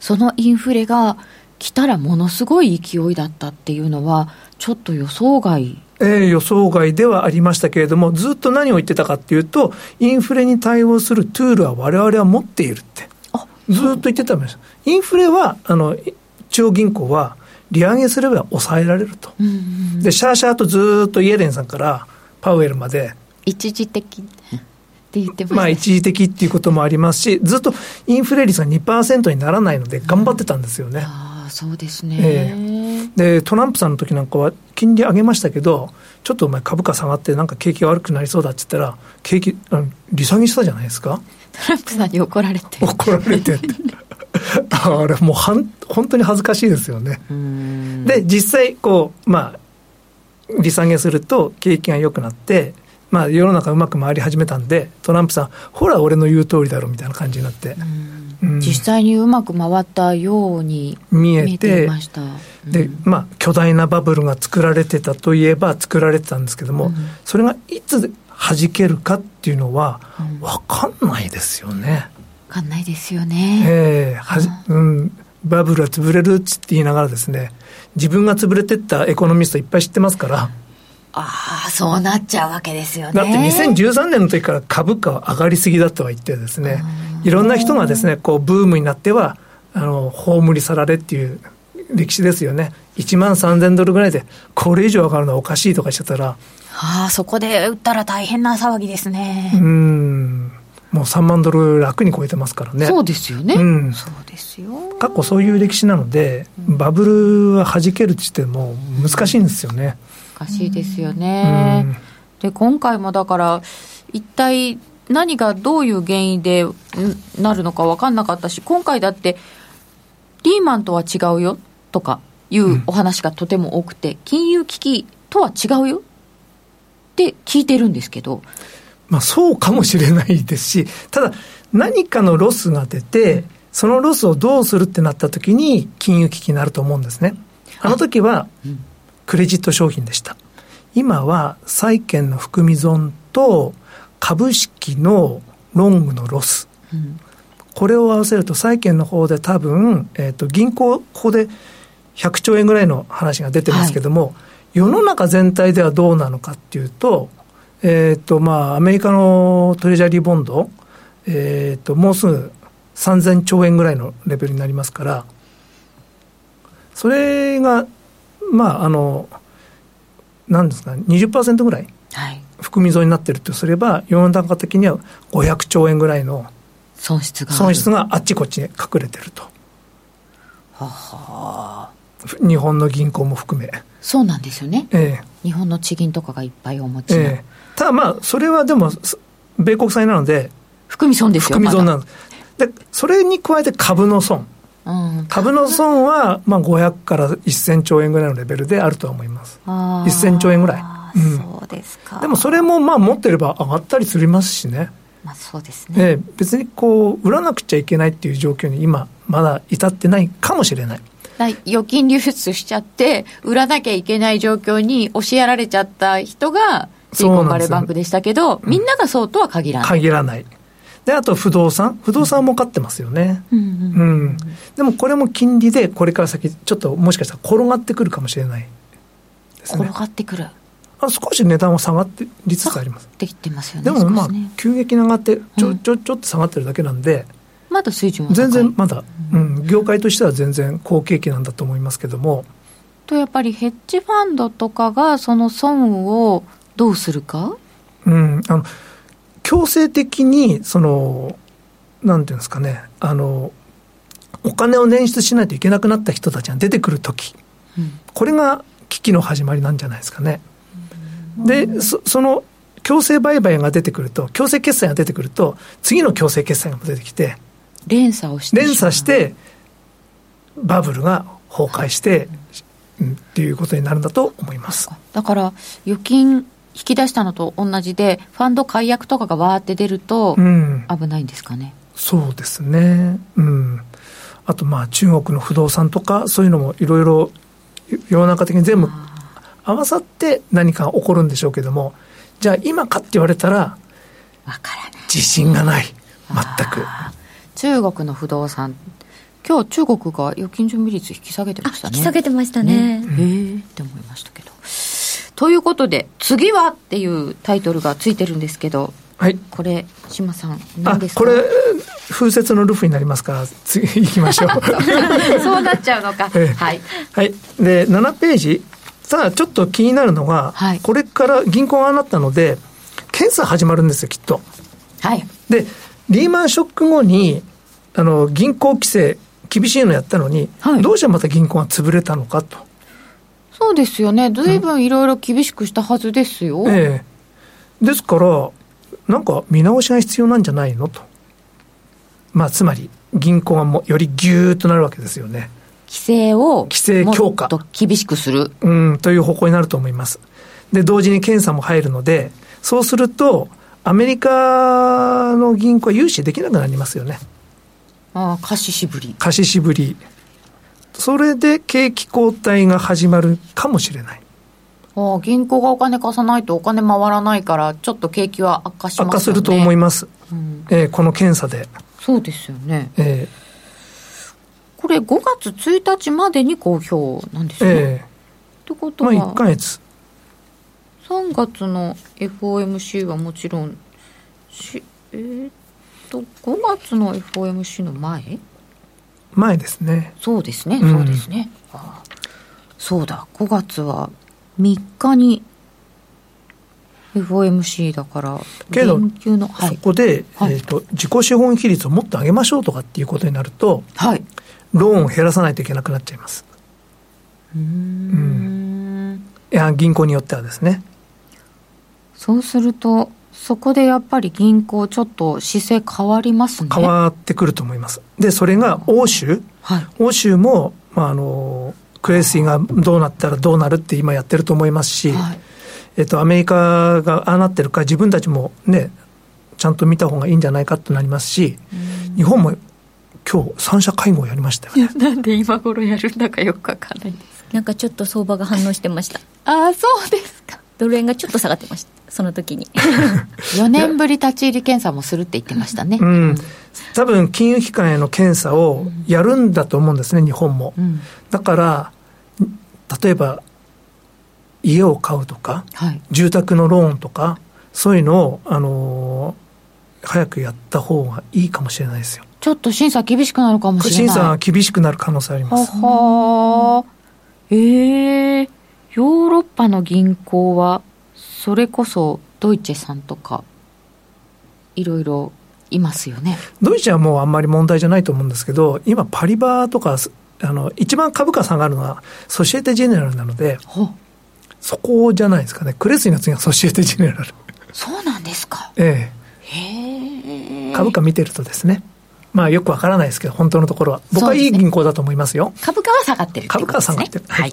そのインフレが来たらものすごい勢いだったっていうのは、ちょっと予想外。えー予想外ではありましたけれども、ずっと何を言ってたかっていうと、インフレに対応するトゥールは我々は持っているって。ずっと言ってたんです。インフレは、あの、中央銀行は利上げすれば抑えられると。で、シャーシャーとずっとイエレンさんからパウエルまで、一時的って言ってま。まあ一時的っていうこともありますし、ずっとインフレ率が2%にならないので頑張ってたんですよね。ああ、そうですね。えでトランプさんの時なんかは金利上げましたけどちょっとお前株価下がってなんか景気が悪くなりそうだって言ったら景気利下げしたじゃないですかトランプさんに怒られて。怒られて あれもうはん本当に恥ずかしいですよね。で実際こうまあ利下げすると景気が良くなってまあ世の中うまく回り始めたんでトランプさんほら俺の言う通りだろみたいな感じになって、うん。実際にうまく回ったように見えてました。で、まあ、巨大なバブルが作られてたといえば作られてたんですけども、それがいつ弾けるかっていうのは分かんないですよね。わかんないですよね。ええはじうん、バブルは潰れるっつって言いながらですね自分が潰れてったエコノミストいっぱい知ってますから、ああ、そうなっちゃうわけですよね。だって2013年の時から株価は上がりすぎだとは言ってですね、いろんな人がですね、こうブームになっては、あの、葬り去られっていう歴史ですよね。1万3000ドルぐらいで、これ以上上がるのはおかしいとかしてたら、ああ、そこで売ったら大変な騒ぎですね。うん、もう3万ドル楽に超えてますからね。そうですよね。うんそうですよ。過去そういう歴史なので、バブルは弾けるって言っても難しいんですよね。おかしいですよね。で今回もだから一体何がどういう原因でんなるのか分かんなかったし今回だってリーマンとは違うよとかいうお話がとても多くて、金融危機とは違うよって聞いてるんですけどまあ、そうかもしれないですし、ただ、何かのロスが出て、そのロスをどうするってなった時に、金融危機になると思うんですね。あの時は、クレジット商品でした。今は、債券の含み損と、株式のロングのロス。これを合わせると、債券の方で多分、えっ、と、銀行、ここで100兆円ぐらいの話が出てますけども、世の中全体ではどうなのかっていうと、えっ、と、まあ、アメリカのトレジャリーボンド、えっ、と、もうすぐ3000兆円ぐらいのレベルになりますから、それが、まあ、あの、なんですかね、20%ぐらいはい含み損になってるとすれば、世の中的には500兆円ぐらいの損失が損失があっちこっちに隠れてると。はは日本の銀行も含め。そうなんですよねええ日本の地銀とかがいっぱいお持ちの、ええただまあ、それはでも、す米国債なので、含み損ですよ含み損まなんです。で、それに加えて株の損。だうん株の損は、まあ、500から1000兆円ぐらいのレベルであるとは思います。あー1000兆円ぐらい。うんそうですかでもそれもまあ持ってれば上がったりすりますしね。まあそうですね、ええ別にこう、売らなくちゃいけないっていう状況に今、まだ至ってないかもしれない。だ預金流出しちゃって売らなきゃいけない状況に押しやられちゃった人がシリコンバレーバンクでしたけど、みんながそうとは限らない、限らない。で、あと不動産？不動産も買ってますよね。うんうんうん。でもこれも金利で、これから先、ちょっともしかしたら転がってくるかもしれないです転ね。がってくるあ少し値段は下がってりつつあります。できてますよねでもまあ急激に上がって、ちょ、うんちょ、ちょっと下がってるだけなんで、まだ水準は全然まだ、うん、業界としては全然好景気なんだと思いますけども、とやっぱりヘッジファンドとかがその損をどうするか？うん、あの、強制的に、その、なんていうんですかね、あの、お金を捻出しないといけなくなった人たちが出てくるとき、これが危機の始まりなんじゃないですかね。で、そその、強制売買が出てくると、強制決済が出てくると、次の強制決済が出てきて、連鎖をして連鎖して、バブルが崩壊して、うんっていうことになるんだと思います。だから預金引き出したのと同じでファンド解約とかがわーって出るとうん。危ないんですかね、そうですね。うん。あと、まあ、中国の不動産とか、そういうのもいろいろ、世の中的に全部合わさって何か起こるんでしょうけども、じゃあ今かって言われたら、わからない自信がない。全く。中国の不動産。今日中国が預金準備率引き下げてましたね。引き下げてましたね。へえって思いましたけど。ということで次はっていうタイトルがついてるんですけどはい。これ島さんあ何です、か？これ、風雪のルフになりますか？ら、次行きましょう。そうなっちゃうのか、ええ。はい。はい。で、7ページ。ただ、ちょっと気になるのが、はい。これから銀行がなったので、検査始まるんですよ、きっと。はい。で、リーマンショック後に、あの、銀行規制、厳しいのやったのに、はいどうしてまた銀行が潰れたのかと。そうですよねずいぶんいろいろ厳しくしたはずですよ、ええですから、なんか見直しが必要なんじゃないのと。まあ、つまり、銀行がもよりギューッとなるわけですよね。規制を規制強化もっと厳しくするうん、という方向になると思います。で、同時に検査も入るので、そうすると、アメリカの銀行は融資できなくなりますよね。ああ貸ししぶり貸ししぶり。それで景気後退が始まるかもしれない。ああ銀行がお金貸さないとお金回らないからちょっと景気は悪化しますよね悪化すると思います。うんえーこの検査で。そうですよねえこれ5月1日までに公表なんですね、ーえってことーまあは1ヶ月。3月の FOMC はもちろんしえーっと5月の FOMC の前？前ですね。そうですね、うん。そうですね。ああそうだ5月は3日に FOMC だからけどそこで、はい。えーと、自己資本比率をもっと上げましょうとかっていうことになると、はい。ローンを減らさないといけなくなっちゃいます。うーん。いや、銀行によってはですね。そうするとそこでやっぱり銀行ちょっと姿勢変わりますね。変わってくると思います。でそれが欧州、はい、欧州も、まあ、あのクレイシーがどうなったらどうなるって今やってると思いますし、はい。えっと、アメリカがああなってるか自分たちもねちゃんと見た方がいいんじゃないかとなりますし、日本も今日三者会合やりましたよね。なんで今頃やるんだかよくわかんないですなんかちょっと相場が反応してました。ああそうですかドル円がちょっと下がってました。その時に。4年ぶり立ち入り検査もするって言ってましたね。うん、多分金融機関への検査をやるんだと思うんですね、日本も。うん。だから、例えば、家を買うとか、はい。住宅のローンとか、そういうのを、あのー早くやった方がいいかもしれないですよ。ちょっと審査厳しくなるかもしれない。審査が厳しくなる可能性あります。ははええヨーロッパの銀行はそれこそドイツェさんとかいろいろいますよね。ドイツはもうあんまり問題じゃないと思うんですけど、今、パリバーとか、あの一番株価下がるのはソシエテ・ジェネラルなので、ほそこじゃないですかね、クレスイの次はソシエテ・ジェネラル。そうなんですか。えへええ、株価見てるとですね、まあよくわからないですけど、本当のところは、僕はいい銀行だと思いますよ。株価は下がってるっていう株価は下がってる。はい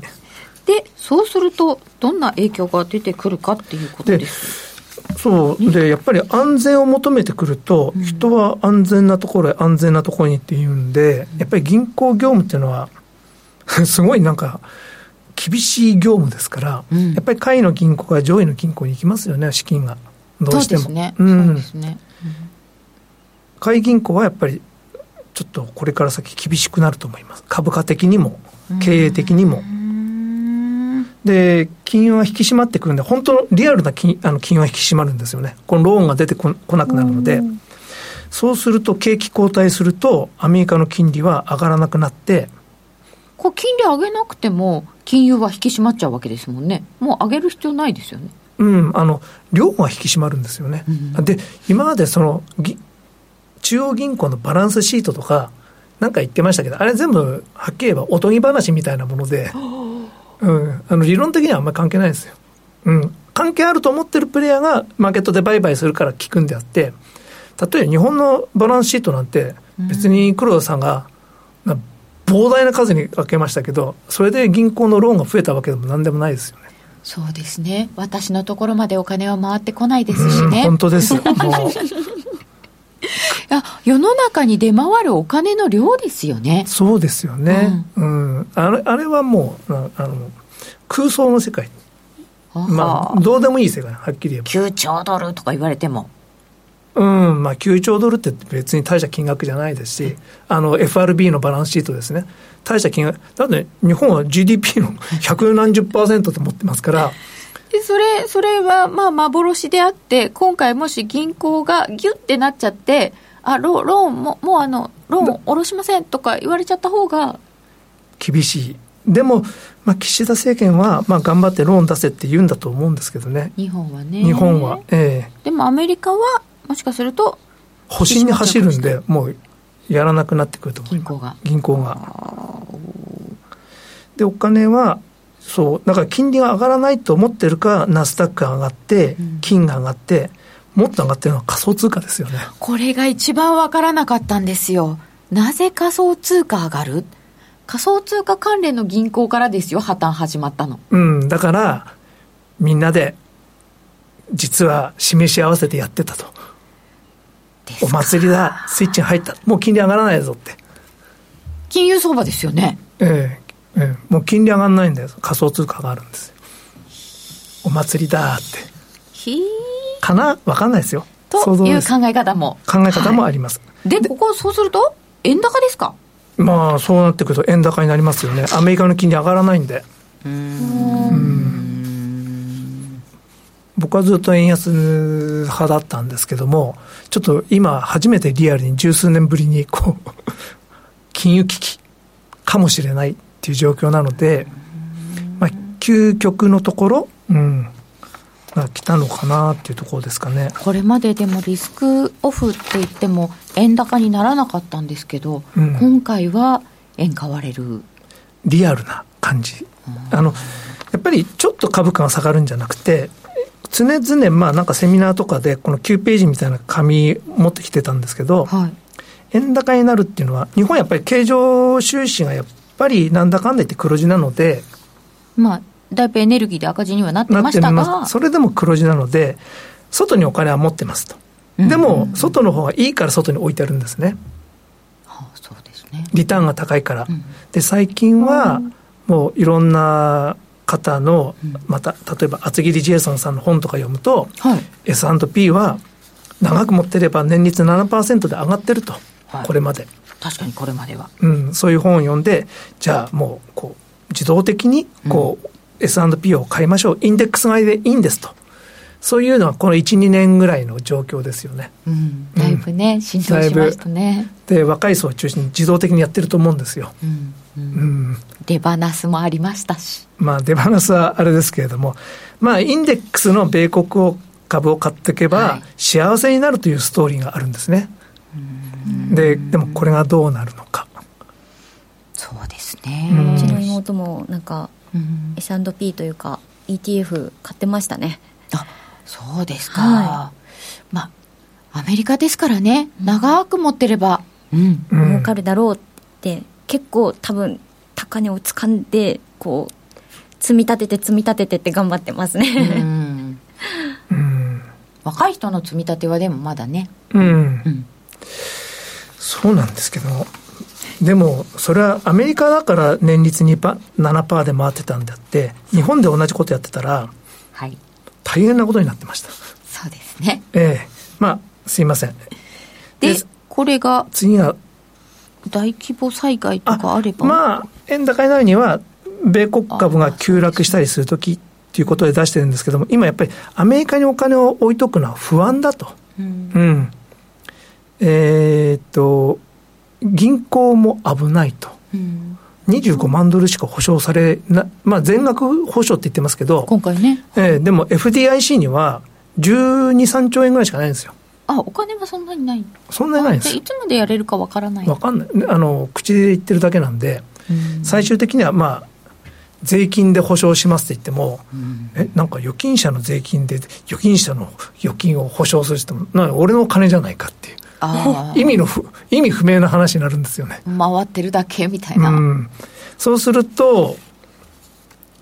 でそうするとどんな影響が出てくるかっていうことです。そうでやっぱり安全を求めてくると、人は安全なところへ安全なところにっていうんで、やっぱり銀行業務っていうのは、すごいなんか、厳しい業務ですから、うん。やっぱり下位の銀行が上位の銀行に行きますよね、資金が。どうしても。そうですね、うん。ね。下位銀行はやっぱり、ちょっとこれから先厳しくなると思います。株価的にも、経営的にも。で、金融は引き締まってくるんで、本当のリアルな金あの金融は引き締まるんですよね。このローンが出てここなくなるので、そうすると景気後退すると、アメリカの金利は上がらなくなって、こう金利上げなくても金融は引き締まっちゃうわけですもんね。もう上げる必要ないですよね。うん、あの、量が引き締まるんですよね。で、今までその、ぎ中央銀行のバランスシートとか、なんか言ってましたけど、あれ全部、はっきり言えばおとぎ話みたいなもので、うん、あの理論的にはあんまり関係ないですよ。うん、関係あると思ってるプレイヤーがマーケットで売買するから効くんであって、例えば日本のバランスシートなんて、別に黒田さんが、な膨大な数に分けましたけど、それで銀行のローンが増えたわけでもなんでもないですよね。そうですね私のところまでお金は回ってこないですしうんね本当です。もういや世の中に出回るお金の量ですよねそうですよね。うん。あれ、あれはもう、なあの、空想の世界。まあ、どうでもいい世界、はっきり言えば。9兆ドルとか言われてもうん、まあ、9兆ドルって別に大した金額じゃないですし、あの、FRB のバランスシートですね。大した金額。だって、日本は GDP の百何十パーセントと思ってますから、でそれそれはまあ幻であって今回もし銀行がギュッてなっちゃってあロローンももうあのローン下ろしませんとか言われちゃった方が厳しい。でも、まあ、岸田政権は、まあ、頑張ってローン出せって言うんだと思うんですけどね。日本はね日本は。ええでもアメリカはもしかすると保身に走るんで、もう、やらなくなってくると思います。銀行が銀行が。で、お金は、そう、だから金利が上がらないと思ってるか、ナスダックが上がって、金が上がって、もっと上がってるのは仮想通貨ですよね。これが一番わからなかったんですよ。なぜ仮想通貨上がる？仮想通貨関連の銀行からですよ破綻始まったの。うん、だから、みんなで、実は示し合わせてやってたと。お祭りだ、スイッチが入った。もう金利上がらないぞって。金融相場ですよね。ええええもう金利上がらないんだよ。仮想通貨があるんですよ。お祭りだって。ひかな？わかんないですよ。という考え方も考え方もあります。でここそうすると円高ですか？まあ、そうなってくると円高になりますよね。アメリカの金利上がらないんで。僕はずっと円安派だったんですけども、ちょっと今初めてリアルに十数年ぶりにこう、金融危機かもしれないっていう状況なので、まあ、究極のところ、うん、が来たのかなっていうところですかね。これまででもリスクオフって言っても円高にならなかったんですけど、うん今回は円買われるリアルな感じ。あの、やっぱりちょっと株価が下がるんじゃなくて、常々、まあなんかセミナーとかで、この9ページみたいな紙持ってきてたんですけど、はい。円高になるっていうのは、日本はやっぱり経常収支がやっぱりなんだかんだ言って黒字なので、まあ、だいぶエネルギーで赤字にはなってなましたが、それでも黒字なので、外にお金は持ってますと。でも、外の方がいいから外に置いてあるんですね。そうですね。リターンが高いから。で、最近は、もういろんな方の、また、例えば厚切りジェイソンさんの本とか読むと、はい。S&P は長く持ってれば年率7%で上がってると、これまで。確かにこれまでは。うん、そういう本を読んで、じゃあもう、こう、自動的に、こう、S&P を買いましょう。インデックス買いでいいんですと。そういうのはこの1、2年ぐらいの状況ですよね。うん。だいぶね、浸透しましたね。で、若い層を中心に自動的にやってると思うんですよ。うん。うん。出放すもありましたし。まあ、出放すはあれですけれども、まあ、インデックスの米国を株を買っていけば、幸せになるというストーリーがあるんですね。で、でもこれがどうなるのか。そうですね。うん。うちの妹もなんか S&P というか ETF 買ってましたね。あそうですか、はまあアメリカですからね。長く持ってればうん。うん儲かるだろうって結構多分高値を掴んでこう積み立てて積み立ててって頑張ってますね、うん。うん。若い人の積み立てはでもまだね。うん。そうなんですけど、でも、それはアメリカだから年率2パ7%で回ってたんであって、日本で同じことやってたら、はい大変なことになってました。そうですねええまあ、すいません。ででこれが次が、大規模災害とかあれば？まあ、円高になるには、米国株が急落したりするときっていうことで出してるんですけども、今やっぱりアメリカにお金を置いとくのは不安だと。うんうん。えーっと、銀行も危ないと。うん25万ドルしか保証されな、まあ全額保証って言ってますけど、今回ねえーでも FDIC には12、3兆円ぐらいしかないんですよ。あお金はそんなにないそんなにないんですいつまでやれるかわからないわかんない。あの、口で言ってるだけなんで、うん最終的にはまあ、税金で保証しますって言っても、え、なんか預金者の税金で預金者の預金を保証するって言っても、な俺の金じゃないかっていう。意味の不、意味不明な話になるんですよね。回ってるだけみたいうな、ん。そうすると、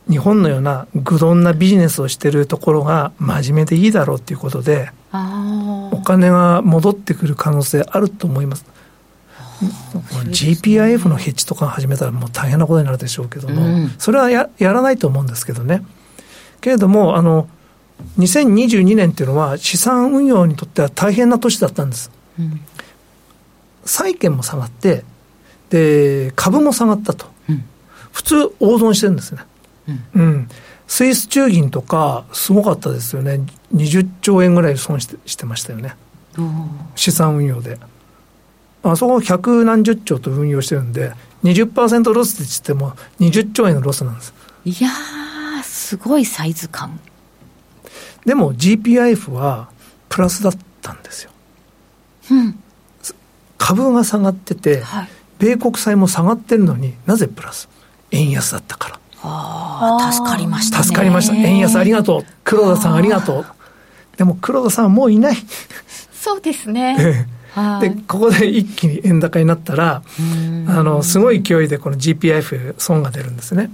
日本のような愚鈍なビジネスをしてるところが真面目でいいだろうっていうことで、あお金が戻ってくる可能性あると思います。GPIF のヘッジとか始めたらもう大変なことになるでしょうけども、うんそれはややらないと思うんですけどね。けれども、あの、2022年っていうのは資産運用にとっては大変な年だったんです。うん債券も下がって、で、株も下がったと。うん普通、大損してるんですね。うん。スイス中銀とか、すごかったですよね。20兆円ぐらい損してしてましたよね。資産運用で。あそこ百何十兆と運用してるんで、20%ロスって言っても20兆円のロスなんです。いやーすごいサイズ感でも GPIF はプラスだったんですよ。うん株が下がってて、はい米国債も下がってるのになぜプラス？円安だったから。ああ助かりましたね助かりました。円安ありがとう。黒田さんありがとう。でも黒田さんはもういない。そうですねで、ここで一気に円高になったら、あの、すごい勢いでこの GPIF 損が出るんですね。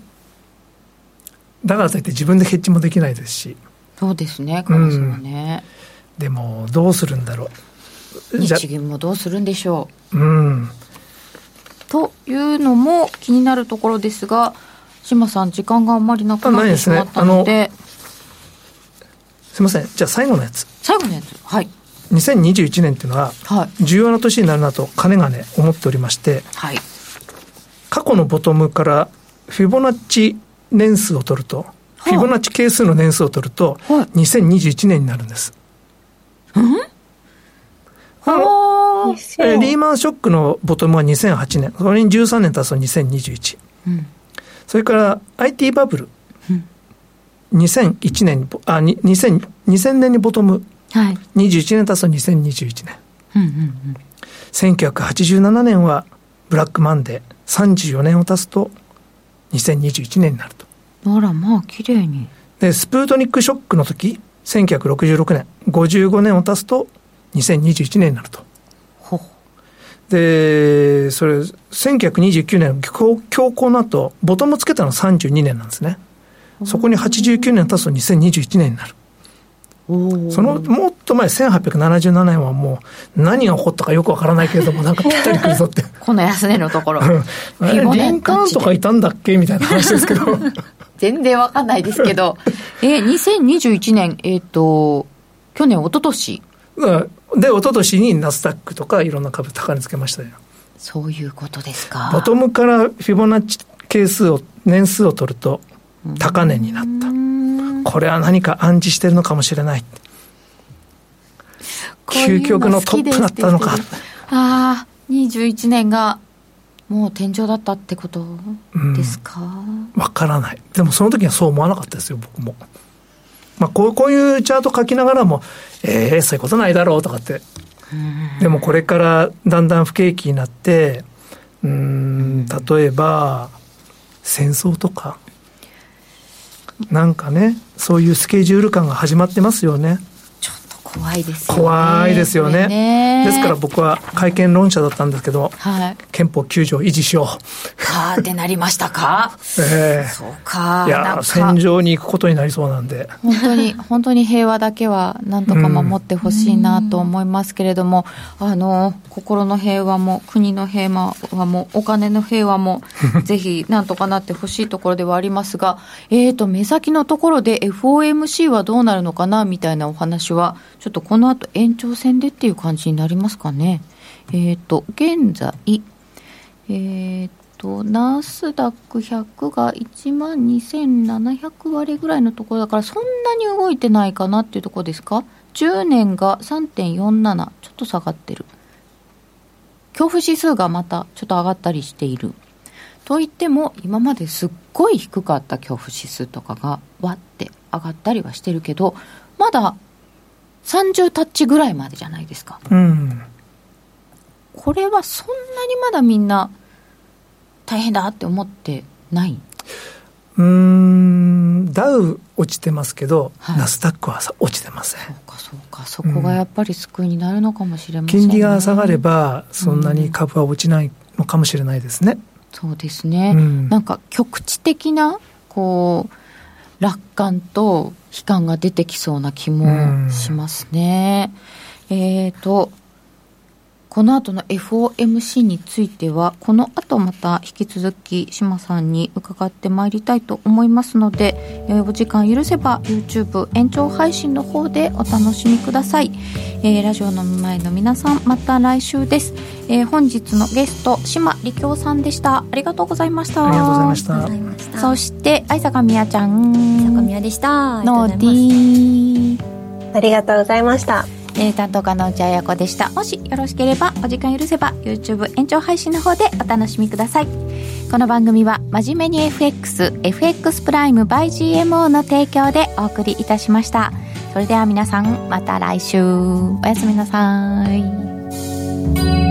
だからといって自分でヘッジもできないですし、そうですね加藤さんはね、でもどうするんだろう。日銀もどうするんでしょう。ん。うというのも気になるところですが島さん時間があんまりなくなってしまったので。すいません。じゃあ最後のやつ。最後のやつ。はい。2021年っていうのは、はい。重要な年になるなと、かねがね思っておりまして、はい。過去のボトムからフィボナッチ年数を取ると、フィボナッチ係数の年数を取ると、2021年になるんです。あのえー。リーマンショックのボトムは2008年、それに13年経つと2021。うんそれから IT バブル、2001年にボ、あ、に2000、2000年にボトム、はい。21年経つと2021年。うんうんうん1987年はブラックマンデー、34年を経つと2021年になると。あらまあ綺麗に。で、スプートニックショックの時、1966年。55年を足すと2021年になると。でそれ1929年強強行の後ボトムつけたのは32年なんですね。そこに89年経つと2021年になる。そのもっと前1877年はもう何が起こったかよくわからないけれどもなんかぴったりくるぞって。この安値のところ。リンカーンとかいたんだっけみたいな話ですけど。全然わかんないですけど。えー、2021年えっ、ー、と去年一昨年？で一昨年にナスダックとかいろんな株高値つけましたよ。そういうことですか。ボトムからフィボナッチ係数を年数を取ると高値になった。これは何か暗示してるのかもしれない。究極のトップだったのか。ああ21年がもう天井だったってことですか？わ、うん、からない。でもその時はそう思わなかったですよ僕もまあこうこういうチャート書きながらもええー、そういうことないだろうとかって。でもこれからだんだん不景気になってうん。例えば戦争とか。なんかねそういうスケジュール感が始まってますよね怖いですよね。怖いですよね。ねですから僕は会見論者だったんですけど、はい、憲法9条維持しよう。はあってなりましたか？ええー、そうか。いや、戦場に行くことになりそうなんで。本当に、本当に平和だけはなんとか守ってほしいなと思いますけれども、うん、あの、心の平和も、国の平和も、お金の平和も、ぜひなんとかなってほしいところではありますが、えっ、ー、と、目先のところで FOMC はどうなるのかな？みたいなお話は、ちょっとこの後延長戦でっていう感じになりますかね。えっ、ー、と、現在、えっ、ー、と、ナスダック100が1万2700割ぐらいのところだから、そんなに動いてないかなっていうところですか ?10 年が3.47、ちょっと下がってる。恐怖指数がまたちょっと上がったりしている。といっても、今まですっごい低かった恐怖指数とかが、わって上がったりはしてるけど、まだ30タッチぐらいまでじゃないですか。うん。これはそんなにまだみんな大変だって思ってない？うん。ダウ落ちてますけど、はい、ナスダックは落ちてません。そうかそうかそこがやっぱり救いになるのかもしれません、ね、金利が下がればそんなに株は落ちないのかもしれないですね、うん、そうですね、うん、なんか局地的なこう楽観と悲観が出てきそうな気もしますね。えっ、ー、と、この後の FOMC については、この後また引き続き島さんに伺ってまいりたいと思いますので、えー、お時間許せば YouTube 延長配信の方でお楽しみください。えー、ラジオの前の皆さん、また来週です。えー、本日のゲスト、島力夫さんでした。ありがとうございました。ありがとうございました。そして、愛坂みやちゃん。愛坂みやでした。ノーディー。ありがとうございました。えー、担当家の内彩子でした。もしよろしければお時間許せば YouTube 延長配信の方でお楽しみください。この番組は真面目に FXFX プライム by GMO の提供でお送りいたしました。それでは皆さんまた来週。おやすみなさい。